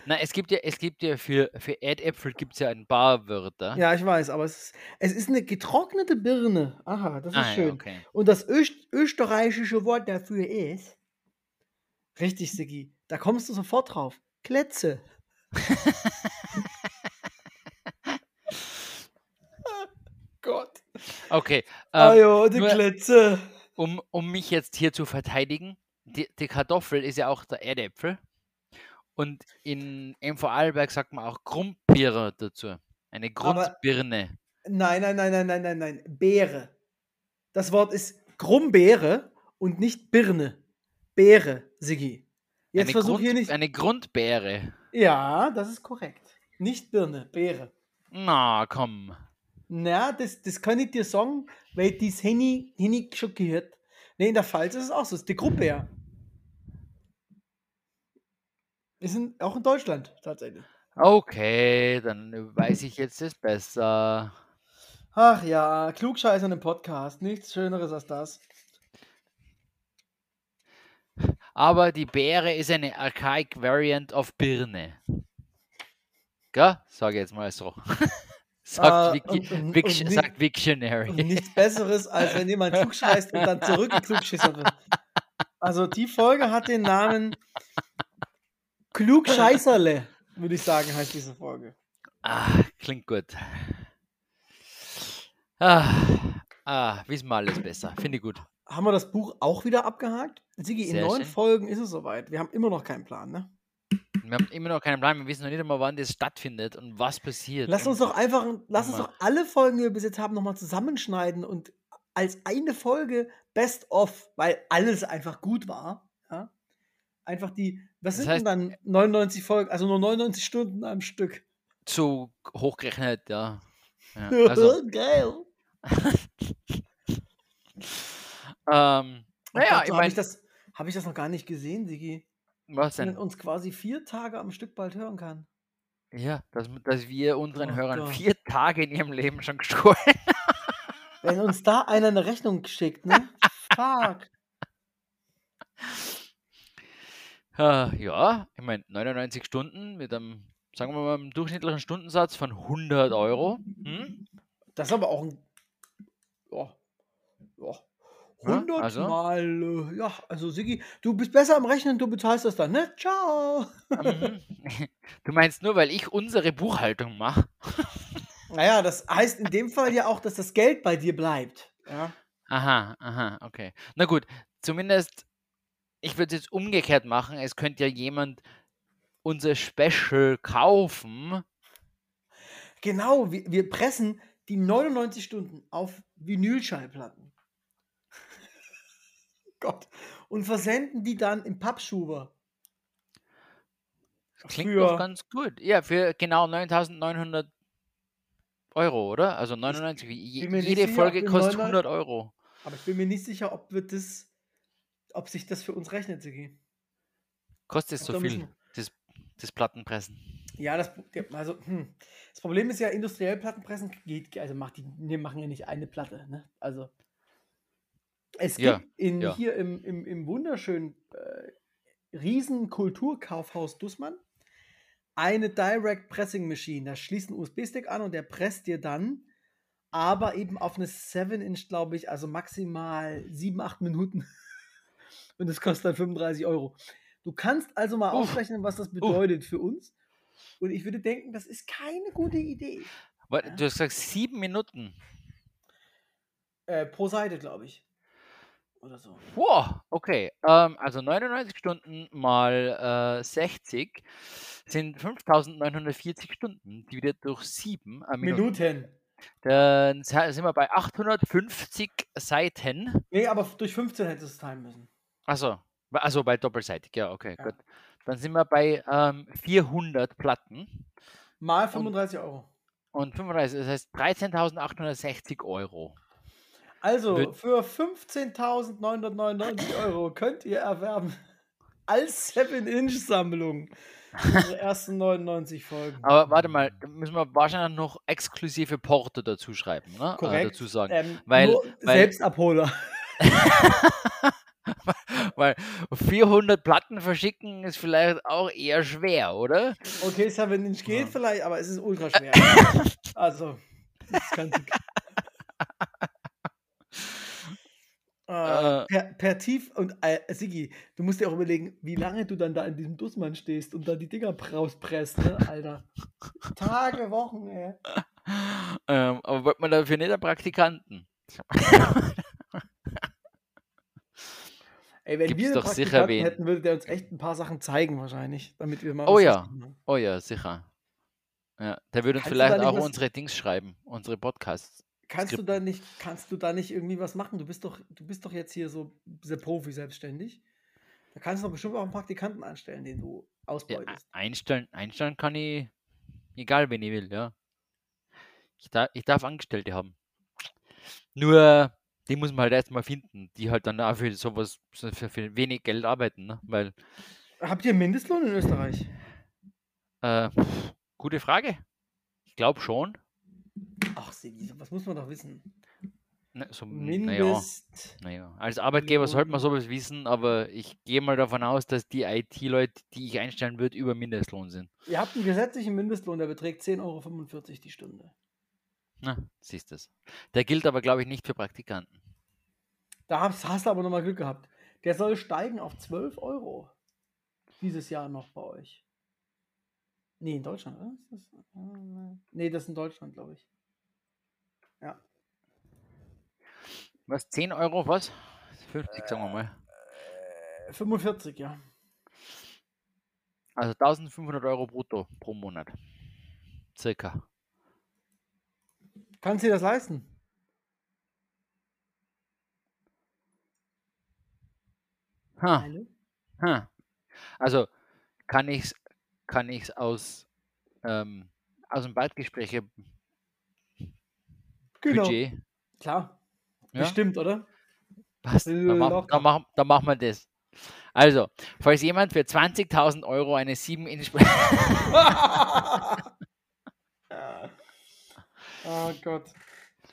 na, es gibt ja, es gibt ja für, für Erdäpfel gibt es ja ein paar Wörter. Ja, ich weiß, aber es ist, es ist eine getrocknete Birne. Aha, das ist ah, schön. ja, okay. Und das Öst österreichische Wort dafür ist. Richtig, Sigi. Da kommst du sofort drauf. Kletze. *laughs* Gott. Okay. Ah Ähm, ja, die nur- Kletze. um, um mich jetzt hier zu verteidigen, die, die Kartoffel ist ja auch der Erdäpfel. Und in, Vorarlberg sagt man auch Grundbirne dazu. Eine Grundbirne. Nein, nein, nein, nein, nein, nein, nein. Beere. Das Wort ist Grumbeere und nicht Birne. Beere, Sigi. Jetzt versuch hier nicht. eine Grundbeere. Ja, das ist korrekt. Nicht Birne, Beere. Na, komm. Na, das, das kann ich dir sagen, weil das Henny, Henny schon gehört. Ne, in der Pfalz ist es auch so. Es ist die Gruppe. Wir sind auch in Deutschland tatsächlich. Okay, dann weiß ich jetzt es besser. Ach ja, Klugscheißer im Podcast. Nichts Schöneres als das. Aber die Beere ist eine archaic Variant of Birne. gell? Sage jetzt mal so. *laughs* sagt, Äh, Wiki, und- und- und sagt Und Victionary. nichts Besseres, als wenn jemand *laughs* klugscheißt und dann zurückgeklugschissert wird. Also die Folge hat den Namen Klugscheißerle, *laughs* würde ich sagen, heißt diese Folge. Ah, klingt gut. Ah, ah, wissen wir alles besser. Finde ich gut. Haben wir das Buch auch wieder abgehakt? Sigi, in Sehr neun schön. Folgen ist es soweit. Wir haben immer noch keinen Plan, ne? Wir haben immer noch keinen Plan, wir wissen noch nicht einmal, wann das stattfindet und was passiert. Lass uns doch einfach, lass uns doch alle Folgen, die wir bis jetzt haben, nochmal zusammenschneiden und als eine Folge Best of, weil alles einfach gut war. Einfach die, was Das sind denn dann 99 Folgen, also nur 99 Stunden am Stück. so hochgerechnet, ja. ja. Also, *laughs* Geil. *laughs* ähm, naja, ich habe meine, ich, das- hab ich das noch gar nicht gesehen, Sigi. was Dass man denn? uns quasi vier Tage am Stück bald hören kann. Ja, dass, dass wir unseren Oh Hörern Gott. vier Tage in ihrem Leben schon gestohlen Wenn uns da einer eine Rechnung schickt, ne? *laughs* Fuck. Äh, ja, ich meine, 99 Stunden mit einem, sagen wir mal, einem durchschnittlichen Stundensatz von 100 Euro. Hm? Das ist aber auch ein. Ja. Ja. Ja, 100 also? Mal. Äh, ja, also Sigi, du bist besser am Rechnen, du bezahlst das dann, ne? Ciao. Mhm. *laughs* Du meinst nur, weil ich unsere Buchhaltung mache? Naja, das heißt in dem Fall ja auch, dass das Geld bei dir bleibt. Ja. Aha, aha, okay. Na gut, zumindest, ich würde es jetzt umgekehrt machen. Es könnte ja jemand unser Special kaufen. Genau, wir, wir pressen die 99 Stunden auf Vinylschallplatten. *laughs* Gott. Und versenden die dann im Pappschuber. Klingt Für- doch ganz gut. Ja, für genau 9900 Euro, oder? Also 99. wie- Je, jede sicher, Folge kostet 99 100 Euro. Aber ich bin mir nicht sicher, ob wir das, ob sich das für uns rechnet, Sigi. Kostet es so müssen viel, das, das Plattenpressen. Ja, das, also, hm. das Problem ist ja, industriell Plattenpressen geht, also macht die, wir machen ja nicht eine Platte, ne? Also es Ja, gibt in, ja. hier im, im, im wunderschönen äh, riesen Kulturkaufhaus Dussmann eine Direct Pressing Machine. Da schließt ein USB-Stick an und der presst dir dann, aber eben auf eine 7-Inch, glaube ich, also maximal 7, 8 Minuten. Und das kostet dann 35 Euro. Du kannst also mal Uff. ausrechnen, was das bedeutet für uns. Und ich würde denken, das ist keine gute Idee. Warte, Du hast gesagt sieben Minuten. Äh, pro Seite, glaube ich. Oder so. Wow, okay. Ähm, also 99 Stunden mal äh, 60 sind 5940 Stunden, dividiert durch 7 äh, Minuten. Minuten. Dann sind wir bei 850 Seiten. Nee, aber durch 15 hättest du es teilen müssen. Also, also bei doppelseitig, ja, okay, Ja. gut. Dann sind wir bei ähm, 400 Platten Mal 35 Euro. und 35, das heißt 13.860 Euro. Also, für 15.999 Euro könnt ihr erwerben *laughs* als 7-Inch-Sammlung unsere *laughs* ersten 99 Folgen. Aber warte mal, da müssen wir wahrscheinlich noch exklusive Porto dazu schreiben, ne? Äh, Korrekt. dazu sagen. Ähm, weil- weil- Selbstabholer. *laughs* *laughs* Weil 400 Platten verschicken ist vielleicht auch eher schwer, oder? Okay, 7-Inch geht Ja. vielleicht, aber es ist ultra schwer. *laughs* also, das kann äh, *laughs* Äh. per, per Tief und äh, Sigi, du musst dir auch überlegen, wie lange du dann da in diesem Dussmann stehst und da die Dinger rauspresst, ne, Alter. Tage, Wochen, ey. Ähm, aber wollte man dafür nicht einen Praktikanten? Ey, wenn Gibt's wir einen doch sicher wen. hätten, würde der uns echt ein paar Sachen zeigen wahrscheinlich, damit wir mal Oh ja. Oh ja, sicher. Ja, der würde uns du vielleicht auch was- unsere Dings schreiben, unsere Podcasts. Kannst du Skripten. da nicht, kannst du da nicht irgendwie was machen? Du bist doch, du bist doch jetzt hier so sehr Profi selbstständig. Da kannst du doch bestimmt auch einen Praktikanten anstellen, den du Ja, ausbeutest. einstellen, einstellen kann ich, egal wen ich will, ja. Ich, da, ich darf Angestellte haben. Nur, die muss man halt erstmal finden, die halt dann auch für sowas, so für, für wenig Geld arbeiten, ne? Weil, Habt ihr Mindestlohn in Österreich? äh, pff, gute Frage. Ich glaube schon. Ach, was muss man doch wissen? Ne, so, naja, Mindest. naja. Als Arbeitgeber sollte man sowas wissen, aber ich gehe mal davon aus, dass die IT-Leute, die ich einstellen würde, über Mindestlohn sind. Ihr habt einen gesetzlichen Mindestlohn, der beträgt 10,45 Euro die Stunde. Na, siehst du Der gilt aber, glaube ich, nicht für Praktikanten. Da hast, hast du aber nochmal Glück gehabt. Der soll steigen auf 12 Euro. Dieses Jahr noch bei euch. Nee, in Deutschland, oder? Ist das, äh, nee, das ist in Deutschland, glaube ich. Ja. Was? 10 Euro? Was? 50, sagen wir mal. Äh, 45, ja. Also 1500 Euro brutto pro Monat. Circa. Kannst du dir das leisten? Ha, Hallo? ha. Also kann ich es kann ich's aus, ähm, aus dem Baldgespräche Genau. Budget. Klar. Ja? Bestimmt, oder? Passt. Dann, mach, dann, mach, dann machen wir das. Also, falls jemand für 20.000 Euro eine 7-Inch *laughs* *laughs* *laughs* oh Gott.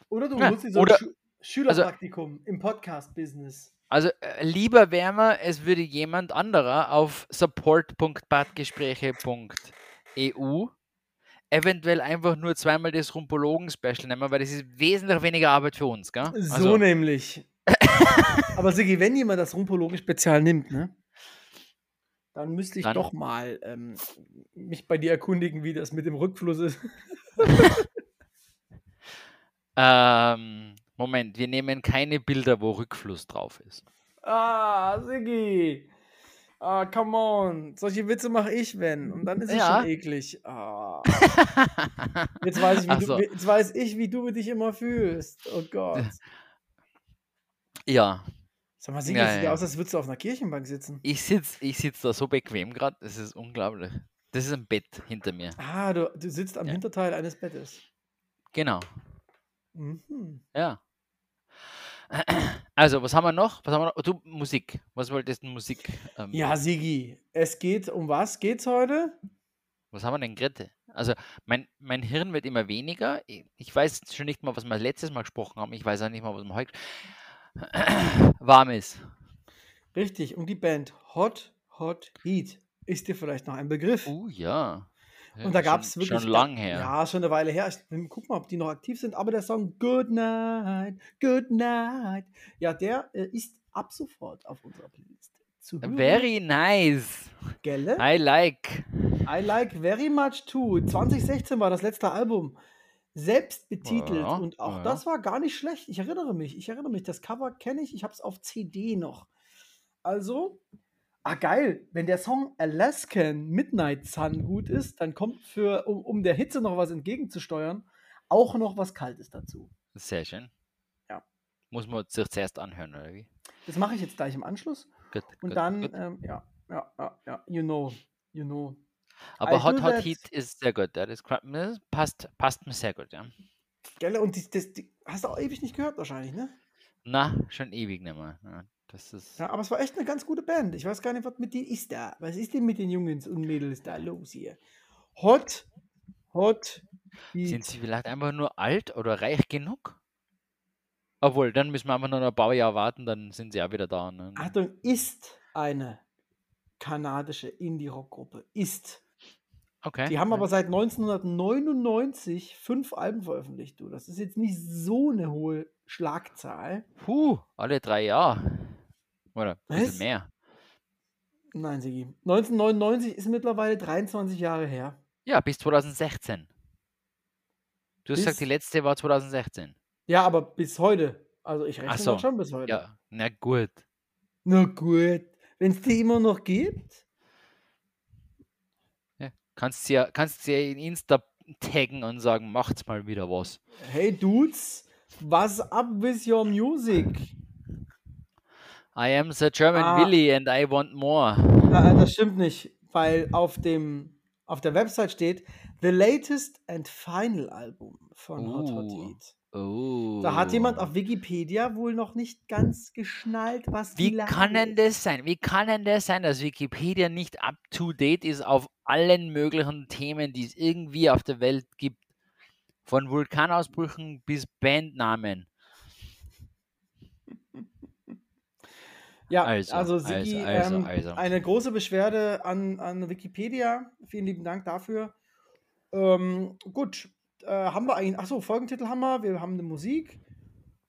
Oder du Ja, holst dir so oder- ein Schü Schülerpraktikum im Podcast-Business. Also äh, lieber wäre mir, es würde jemand anderer auf support.badgespräche.eu eventuell einfach nur zweimal das Rumpologen-Special nehmen, weil das ist wesentlich weniger Arbeit für uns, gell? So Also, nämlich. *laughs* Aber Sigi, wenn jemand das Rumpologen-Spezial nimmt, ne? Dann müsste ich Dann- doch mal ähm, mich bei dir erkundigen, wie das mit dem Rückfluss ist. *laughs* ähm, Moment, wir nehmen keine Bilder, wo Rückfluss drauf ist. Ah, Sigi. Ah, come on. Solche Witze mache ich, wenn. Und dann ist es Ja. schon eklig. Ah. Jetzt, weiß ich, wie Ach du, so. jetzt weiß ich, wie du dich immer fühlst. Oh Gott. *laughs* Ja, Sag mal, Sigi, Ja, sieht ja. aus, als würdest du auf einer Kirchenbank sitzen. ich sitze ich sitz da so bequem gerade, das ist unglaublich. Das ist ein Bett hinter mir. Ah, du, du sitzt am Ja. Hinterteil eines Bettes. Genau, Mhm. ja. Also, was haben wir noch? Was haben wir noch? Du, Musik. Was wolltest du Musik? Ähm, Ja, Sigi, es geht um was geht's heute? Was haben wir denn Grete? Also, mein, mein Hirn wird immer weniger. Ich weiß schon nicht mal, was wir letztes Mal gesprochen haben. Ich weiß auch nicht mal, was wir heute *clears throat* warm ist. Richtig, um die Band Hot Hot Heat. Ist dir vielleicht noch ein Begriff? Oh ja. Ja, Und da gab es wirklich. Schon lang her. Ja, schon eine Weile her. Ich guck mal, ob die noch aktiv sind. Aber der Song Good Night, Good Night, ja, der äh, ist ab sofort auf unserer Playlist. Zu hören. Very nice. Gelle? I like. I like very much too. 2016 war das letzte Album. Selbst betitelt Ja, und auch ja. das war gar nicht schlecht. Ich erinnere mich. Ich erinnere mich. Das Cover kenne ich. Ich habe es auf CD noch. Also, ah geil. Wenn der Song Alaskan Midnight Sun gut ist, dann kommt für, um, um der Hitze noch was entgegenzusteuern, auch noch was Kaltes dazu. Sehr schön. Ja. Muss man sich zuerst anhören, oder wie? Das mache ich jetzt gleich im Anschluss. Gut, Und gut, dann, gut. ähm, ja, ja, ja, ja, you know, you know. Aber I Hot Hot that- Heat ist sehr gut. Ja, das, das passt, passt mir sehr gut, ja. Gell? Und die, das, die, hast du auch ewig nicht gehört wahrscheinlich, ne? Na, schon ewig nicht mehr. Ja, das ist. Ja, aber es war echt eine ganz gute Band. Ich weiß gar nicht, was mit denen ist da. Was ist denn mit den Jungs und Mädels da los hier? Hot, hot, Sind Heat. sie vielleicht einfach nur alt oder reich genug? Obwohl, dann müssen wir einfach nur noch ein paar Jahre warten, dann sind sie auch wieder da. Ne? Achtung, ist eine kanadische Indie-Rock-Gruppe. Ist. Okay. Die haben aber seit 1999 fünf Alben veröffentlicht. Du. Das ist jetzt nicht so eine hohe Schlagzahl. Puh, alle drei Jahre. Oder ein bisschen mehr. Nein, Sigi. 1999 ist mittlerweile 23 Jahre her. Ja, bis 2016. Du hast gesagt, die letzte war 2016. Ja, aber bis heute. Also ich rechne so, schon bis heute. Ja, na gut. Na gut. Wenn es die immer noch gibt. Ja. Kannst du ja, kannst ja in Insta taggen und sagen, macht's mal wieder was. Hey Dudes, was up with your music? I am the German Ah. Willy and I want more. Äh, das stimmt nicht, weil auf dem auf der Website steht The latest and final Album von Hot Hot Uh, Heat. Oh. Da hat jemand auf Wikipedia wohl noch nicht ganz geschnallt, was Wie kann denn das sein? Wie kann denn das sein, dass Wikipedia nicht up to date ist auf allen möglichen Themen, die es irgendwie auf der Welt gibt? Von Vulkanausbrüchen bis Bandnamen. Ja, Also, also, also, Sigi, also, ähm, also. eine große Beschwerde an, an Wikipedia. Vielen lieben Dank dafür. Ähm, gut, äh, haben wir eigentlich. Achso, Folgentitel haben wir. Wir haben eine Musik.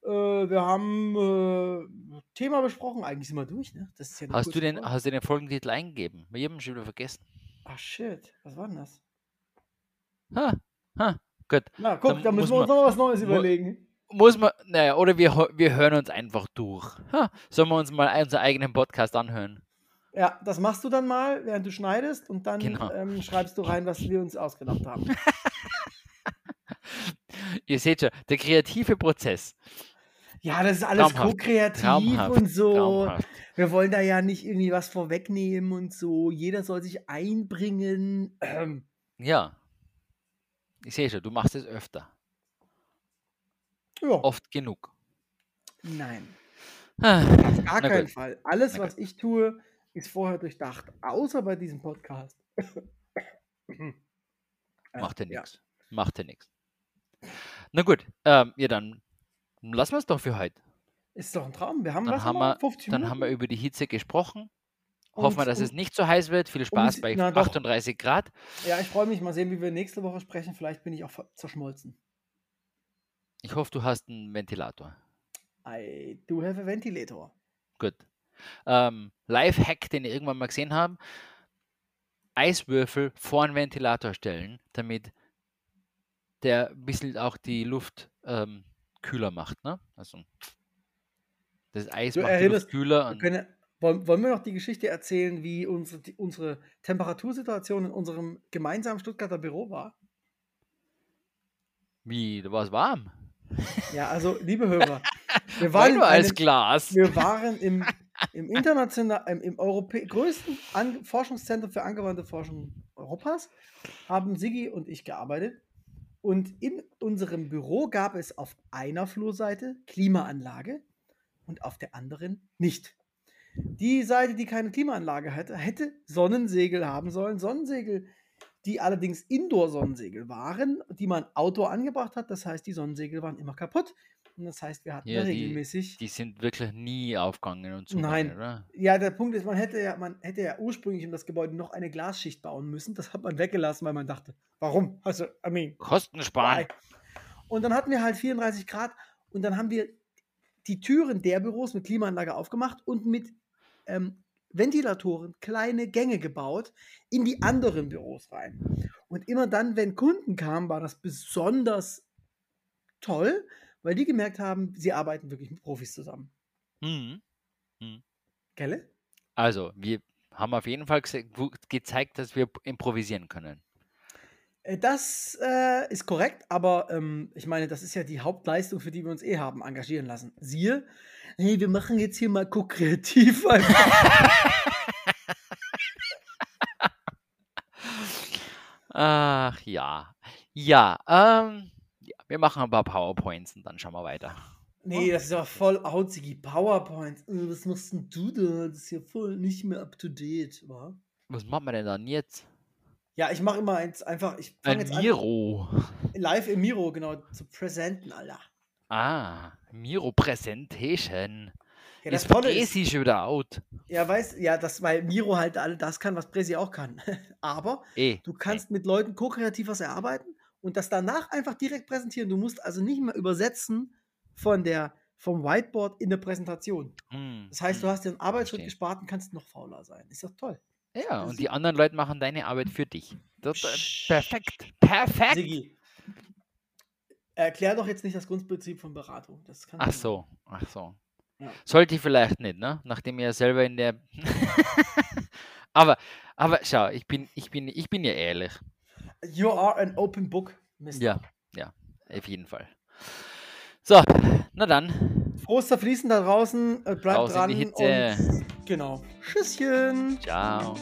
Äh, wir haben äh, Thema besprochen. Eigentlich sind wir durch, ne? Das ist ja Hast du den, Folge. hast du den Folgentitel eingegeben? Wir haben ihn schon wieder vergessen. Ach shit, was war denn das? Ha, ha, gut. Na, guck, Dann da müssen wir uns noch was Neues überlegen. Muss man, naja, oder wir, wir hören uns einfach durch. Ha, sollen wir uns mal unseren eigenen Podcast anhören? Ja, das machst du dann mal, während du schneidest und dann Genau. ähm, schreibst du rein, was wir uns ausgedacht haben. *laughs* Ihr seht schon, der kreative Prozess. Ja, das ist alles Traumhaft, ko-kreativ Traumhaft. und so. Traumhaft. Wir wollen da ja nicht irgendwie was vorwegnehmen und so. Jeder soll sich einbringen. Ähm, *clears throat* Ja. Ich sehe schon, du machst es öfter. Ja, Oft genug. nein, Ah, auf gar keinen gut. Fall. Alles, Na was ich tue, ist vorher durchdacht. Außer bei diesem Podcast. Äh, Macht ja ja. nichts. Macht ja nichts. Na gut, ähm, ja, dann lassen wir es doch für heute. Ist doch ein Traum. Wir haben, Dann was haben wir- 50 Dann haben wir Minuten? über die Hitze gesprochen. Hoffen wir, Und- dass es und- nicht so heiß wird. Viel Spaß und- bei na doch. 38 Grad. Ja, ich freue mich. Mal sehen, wie wir nächste Woche sprechen. Vielleicht bin ich auch zerschmolzen. Ich hoffe, du hast einen Ventilator. I do have a ventilator. Gut. Ähm, Live-Hack, den ich irgendwann mal gesehen habe. Eiswürfel vor einen Ventilator stellen, damit der ein bisschen auch die Luft ähm, kühler macht. Ne? Also das Eis Du macht die Luft kühler. Wir können, wollen, wollen wir noch die Geschichte erzählen, wie unsere, die, unsere Temperatursituation in unserem gemeinsamen Stuttgarter Büro war? wie, da war es warm. Ja, also, liebe Hörer, wir War waren, als einem, Glas. wir waren im, im international, im, im größten An Forschungszentrum für angewandte Forschung Europas, haben Sigi und ich gearbeitet. Und in unserem Büro gab es auf einer Flurseite Klimaanlage und auf der anderen nicht. Die Seite, die keine Klimaanlage hatte, hätte Sonnensegel haben sollen. Sonnensegel, die allerdings Indoor-Sonnensegel waren, die man Outdoor angebracht hat. Das heißt, die Sonnensegel waren immer kaputt. Und das heißt, wir hatten Ja, da die- regelmäßig. Die sind wirklich nie aufgegangen und Nein. zugegangen, oder? ja, der Punkt ist, man hätte ja, man hätte ja ursprünglich in das Gebäude noch eine Glasschicht bauen müssen. Das hat man weggelassen, weil man dachte, warum? Also, I mean, Kosten sparen. Why? Und dann hatten wir halt 34 Grad und dann haben wir die Türen der Büros mit Klimaanlage aufgemacht und mit ähm, Ventilatoren kleine Gänge gebaut in die anderen Büros rein. Und immer dann, wenn Kunden kamen, war das besonders toll, weil die gemerkt haben, sie arbeiten wirklich mit Profis zusammen. Mhm. Gelle? Also, wir haben auf jeden Fall gezeigt, dass wir improvisieren können. Äh, Das äh, ist korrekt, aber ähm, ich meine, das ist ja die Hauptleistung, für die wir uns eh haben engagieren lassen. Siehe, hey, wir machen jetzt hier mal ko-kreativ. *laughs* Ach ja. Ja, ähm, ja, wir machen ein paar PowerPoints und dann schauen wir weiter. nee, das ist ja voll outzigi PowerPoint. Äh, Was machst denn du da? Das ist ja voll nicht mehr up to date, wa? Was machen wir denn dann jetzt? Ja, ich mache immer eins einfach, ich fange jetzt an, Miro. live im Miro, genau, zu präsenten, Alter. Ah, Miro Presentation. Ja, das ist Tolle ist, Presi schon wieder out. ja, weißt, ja, das, weil Miro halt alle das kann, was Presi auch kann. *laughs* Aber Eh. Du kannst mit Leuten ko-kreativ was erarbeiten und das danach einfach direkt präsentieren. Du musst also nicht mehr übersetzen von der, vom Whiteboard in eine Präsentation. Hm, Das heißt, du hm. hast dir einen Arbeitsschritt verstehe. gespart und kannst noch fauler sein. Ist doch toll. Ja, das und ist- die anderen Leute machen deine Arbeit für dich. Das, äh, perfekt. Perfekt. Sigi, erklär doch jetzt nicht das Grundprinzip von Beratung. Das kannst Ach so, ach so. Ja. Sollte ich vielleicht nicht, ne? Nachdem ihr selber in der. *laughs* aber, aber schau, ich bin, ich bin, ich bin ja ehrlich. You are an open book. Mister. Ja, ja, auf jeden Fall. So, na dann. Frohes Zerfließen da draußen. Äh, bleibt Raus dran. Und genau. Tschüsschen. Ciao.